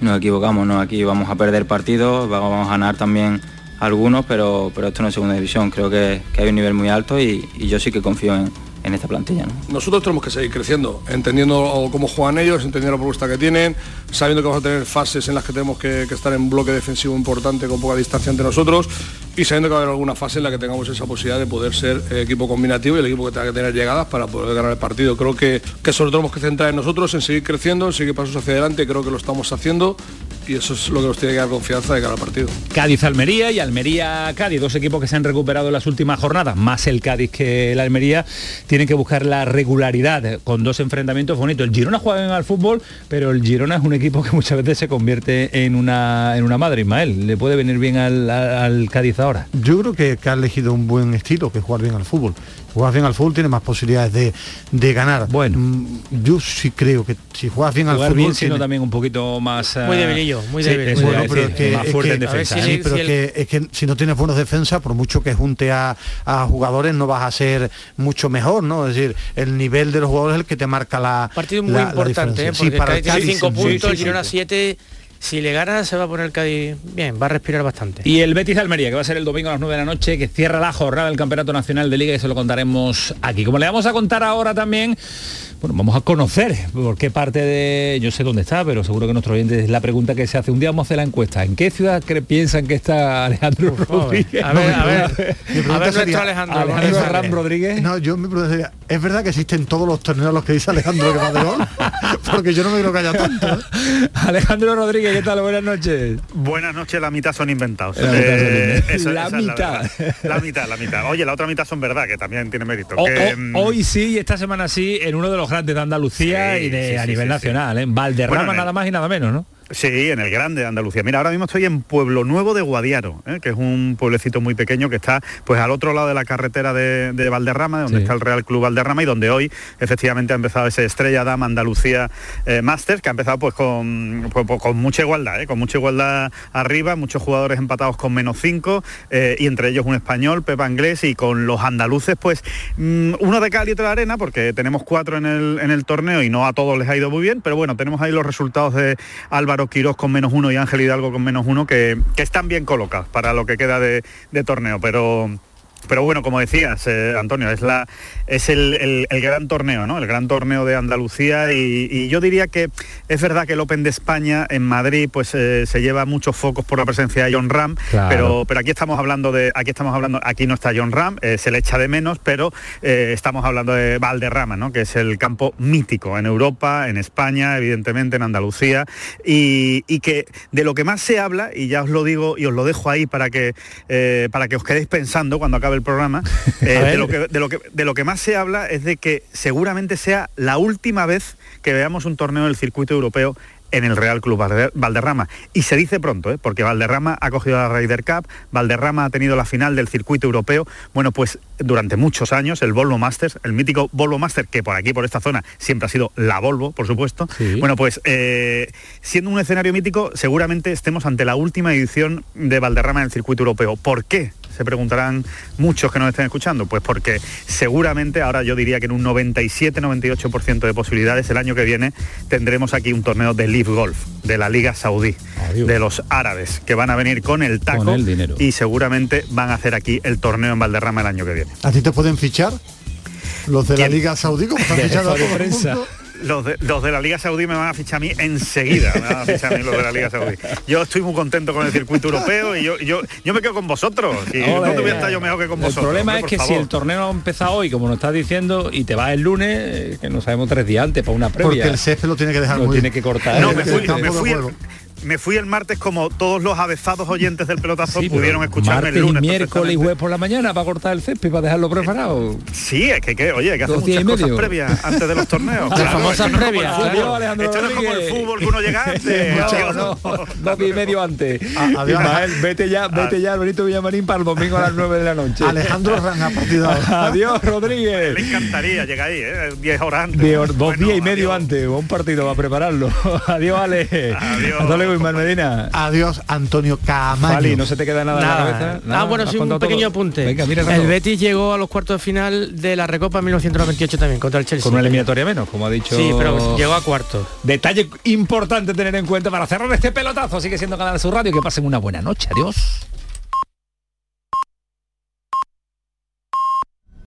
nos equivocamos, ¿no? Aquí vamos a perder partidos, vamos a ganar también algunos, pero, pero esto no es segunda división. Creo que, hay un nivel muy alto y, yo sí que confío en, esta plantilla, ¿no? Nosotros tenemos que seguir creciendo, entendiendo cómo juegan ellos, entendiendo la propuesta que tienen, sabiendo que vamos a tener fases en las que tenemos que, que estar en bloque defensivo importante con poca distancia entre nosotros y sabiendo que va a haber alguna fase en la que tengamos esa posibilidad de poder ser equipo combinativo y el equipo que tenga que tener llegadas para poder ganar el partido. Creo que, que sobre tenemos que centrar en nosotros, en seguir creciendo, en seguir pasos hacia adelante, creo que lo estamos haciendo y eso es lo que nos tiene que dar confianza de cara al partido. Cádiz-Almería y Almería-Cádiz, dos equipos que se han recuperado en las últimas jornadas, más el Cádiz que el Almería, tienen que buscar la regularidad con dos enfrentamientos bonitos. El Girona juega bien al fútbol, pero el Girona es un equipo que muchas veces se convierte en una, en una madre, Ismael. ¿Le puede venir bien al, al- al Cádiz ahora? Yo creo que, que ha elegido un buen estilo, que es jugar bien al fútbol. Juegas bien al fútbol tiene más posibilidades de, de ganar. Bueno. Yo sí creo que si juegas bien al fútbol... bien, sino tiene- también un poquito más... Muy eh, debilillo, muy sí, débil. Bueno, pero decir, es que- más es fuerte que- en defensa. sí, ¿eh? pero es que, es que si no tienes buenos defensas, por mucho que junte a, a jugadores, no vas a ser mucho mejor, ¿no? Es decir, el nivel de los jugadores es el que te marca la Partido muy la- la importante, ¿eh? diferencia. porque Sí, para el el Cádiz, 5 sí, puntos, el Girona sí. 7. Si le gana se va a poner el Cádiz bien, va a respirar bastante. Y el Betis de Almería, que va a ser el domingo a las 9 de la noche, que cierra la jornada del Campeonato Nacional de Liga y se lo contaremos aquí. Como le vamos a contar ahora también, bueno, vamos a conocer por qué parte de... Yo sé dónde está, pero seguro que nuestro oyente es la pregunta que se hace. Un día vamos a hacer la encuesta. ¿En qué ciudad cre- piensan que está Alejandro Rodríguez? a ver, a ver. Mi Mi pregunta sería, Alejandro Ram Rodríguez. No, yo mi pregunta sería, ¿es verdad que existen todos los torneos los que dice Alejandro que va de gol? Porque yo no me creo que haya tanto. ¿eh? Alejandro Rodríguez, ¿qué tal? Buenas noches. Buenas noches, la mitad son inventados. La mitad Eh, eso- La es mitad. La, mitad, la mitad. Oye, la otra mitad son verdad, que también tiene mérito. O- que, o- mm, hoy sí, y esta semana sí, en uno de los grandes de Andalucía Sí, y de, sí, a nivel nacional, ¿eh? Valderrama Bueno, en nada más y nada menos, ¿no? Sí, en el grande de Andalucía. Mira, ahora mismo estoy en Pueblo Nuevo de Guadiaro, ¿eh? que es un pueblecito muy pequeño que está pues al otro lado de la carretera de, de Valderrama, donde Sí. está el Real Club Valderrama y donde hoy efectivamente ha empezado ese Estrella Dama Andalucía eh, Masters, que ha empezado pues con, pues, pues, con mucha igualdad, ¿eh? con mucha igualdad arriba, muchos jugadores empatados con menos 5 y entre ellos un español, Pepa Inglés, y con los andaluces pues mm, uno de cal y otro de arena, porque tenemos cuatro en el, en el torneo y no a todos les ha ido muy bien, pero bueno, tenemos ahí los resultados de Álvaro Quirós con menos uno y Ángel Hidalgo con menos uno, que, que están bien colocados para lo que queda de torneo, pero... Pero bueno, como decías, eh, Antonio, es, la, es el, el- el gran torneo, ¿no? El gran torneo de Andalucía y, y yo diría que es verdad que el Open de España en Madrid pues eh, se lleva muchos focos por la presencia de John Ram, Claro. pero, pero aquí estamos hablando de, aquí estamos hablando, aquí no está John Ram, eh, se le echa de menos, pero estamos hablando de Valderrama, ¿no? Que es el campo mítico en Europa, en España, evidentemente en Andalucía, y, y que de lo que más se habla, y ya os lo digo y os lo dejo ahí para que, para que os quedéis pensando cuando acabe el programa, eh, de, lo que, de, lo que, de lo que más se habla es de que seguramente sea la última vez que veamos un torneo del circuito europeo en el Real Club Valder- Valderrama. Y se dice pronto, ¿eh? porque Valderrama ha cogido la Ryder Cup, Valderrama ha tenido la final del circuito europeo. Bueno, pues durante muchos años el Volvo Masters, el mítico Volvo Master, que por aquí, por esta zona, siempre ha sido la Volvo, por supuesto. Bueno, pues eh, siendo un escenario mítico, seguramente estemos ante la última edición de Valderrama en el circuito europeo. ¿Por qué? Se preguntarán muchos que nos estén escuchando. Pues porque seguramente, ahora yo diría que en un 97-98% de posibilidades el año que viene tendremos aquí un torneo de Leaf Golf, de la Liga Saudí, de los árabes, que van a venir con el taco Con el dinero. y seguramente van a hacer aquí el torneo en Valderrama el año que viene. ¿A ti te pueden fichar? Los de la Liga Saudí, como están a todo el mundo. Los de, los de la Liga Saudí me van a fichar a mí enseguida, me van a fichar a mí los de la Liga Saudí. Yo estoy muy contento con el circuito europeo y yo, yo, yo me quedo con vosotros. Y Ole. ¿Dónde voy a estar yo mejor que con El vosotros? problema hombre, es que si el torneo no ha empezado hoy, como nos estás diciendo, y te vas el lunes, eh, que no sabemos tres días antes para una previa. Porque el césped lo tiene que dejar Lo muy tiene que cortar. No, ¿eh? me fui, me fui el. Me fui el martes como todos los avezados oyentes del pelotazo Sí, pudieron escucharme martes el lunes. y miércoles y jueves por la mañana para cortar el césped y para dejarlo preparado. Sí, es que, que, oye, hay que hacer Dos días muchas y cosas medio. previas antes de los torneos. Las famosas esto no es como el previas, fútbol. claro. Alejandro Esto no es como el Rodríguez. fútbol que uno llega antes. no, dos y medio antes. adiós. Ismael, vete ya, vete ya al Benito Villamarín para el domingo a las 9 de la noche. Alejandro Ranga, partido. Adiós, Rodríguez. Le encantaría llegar ahí, ¿eh? 10 horas antes. Dos Bueno, días y medio adiós. antes, un partido para prepararlo. Adiós, Ale. Adiós, luego, Ismael Medina. Adiós, Antonio Camaño. Fali, no se te queda nada, en la Nada. cabeza. Ah, bueno, sí, un pequeño todo. apunte. Venga, mira, el. Betis llegó a los cuartos de final de la Recopa 1998 también, contra el Chelsea. con una eliminatoria menos, como ha dicho. Sí, pero llegó a cuartos. Detalle importante tener en cuenta para cerrar este pelotazo. Sigue siendo Canal Sur Radio. Que pasen una buena noche. Adiós.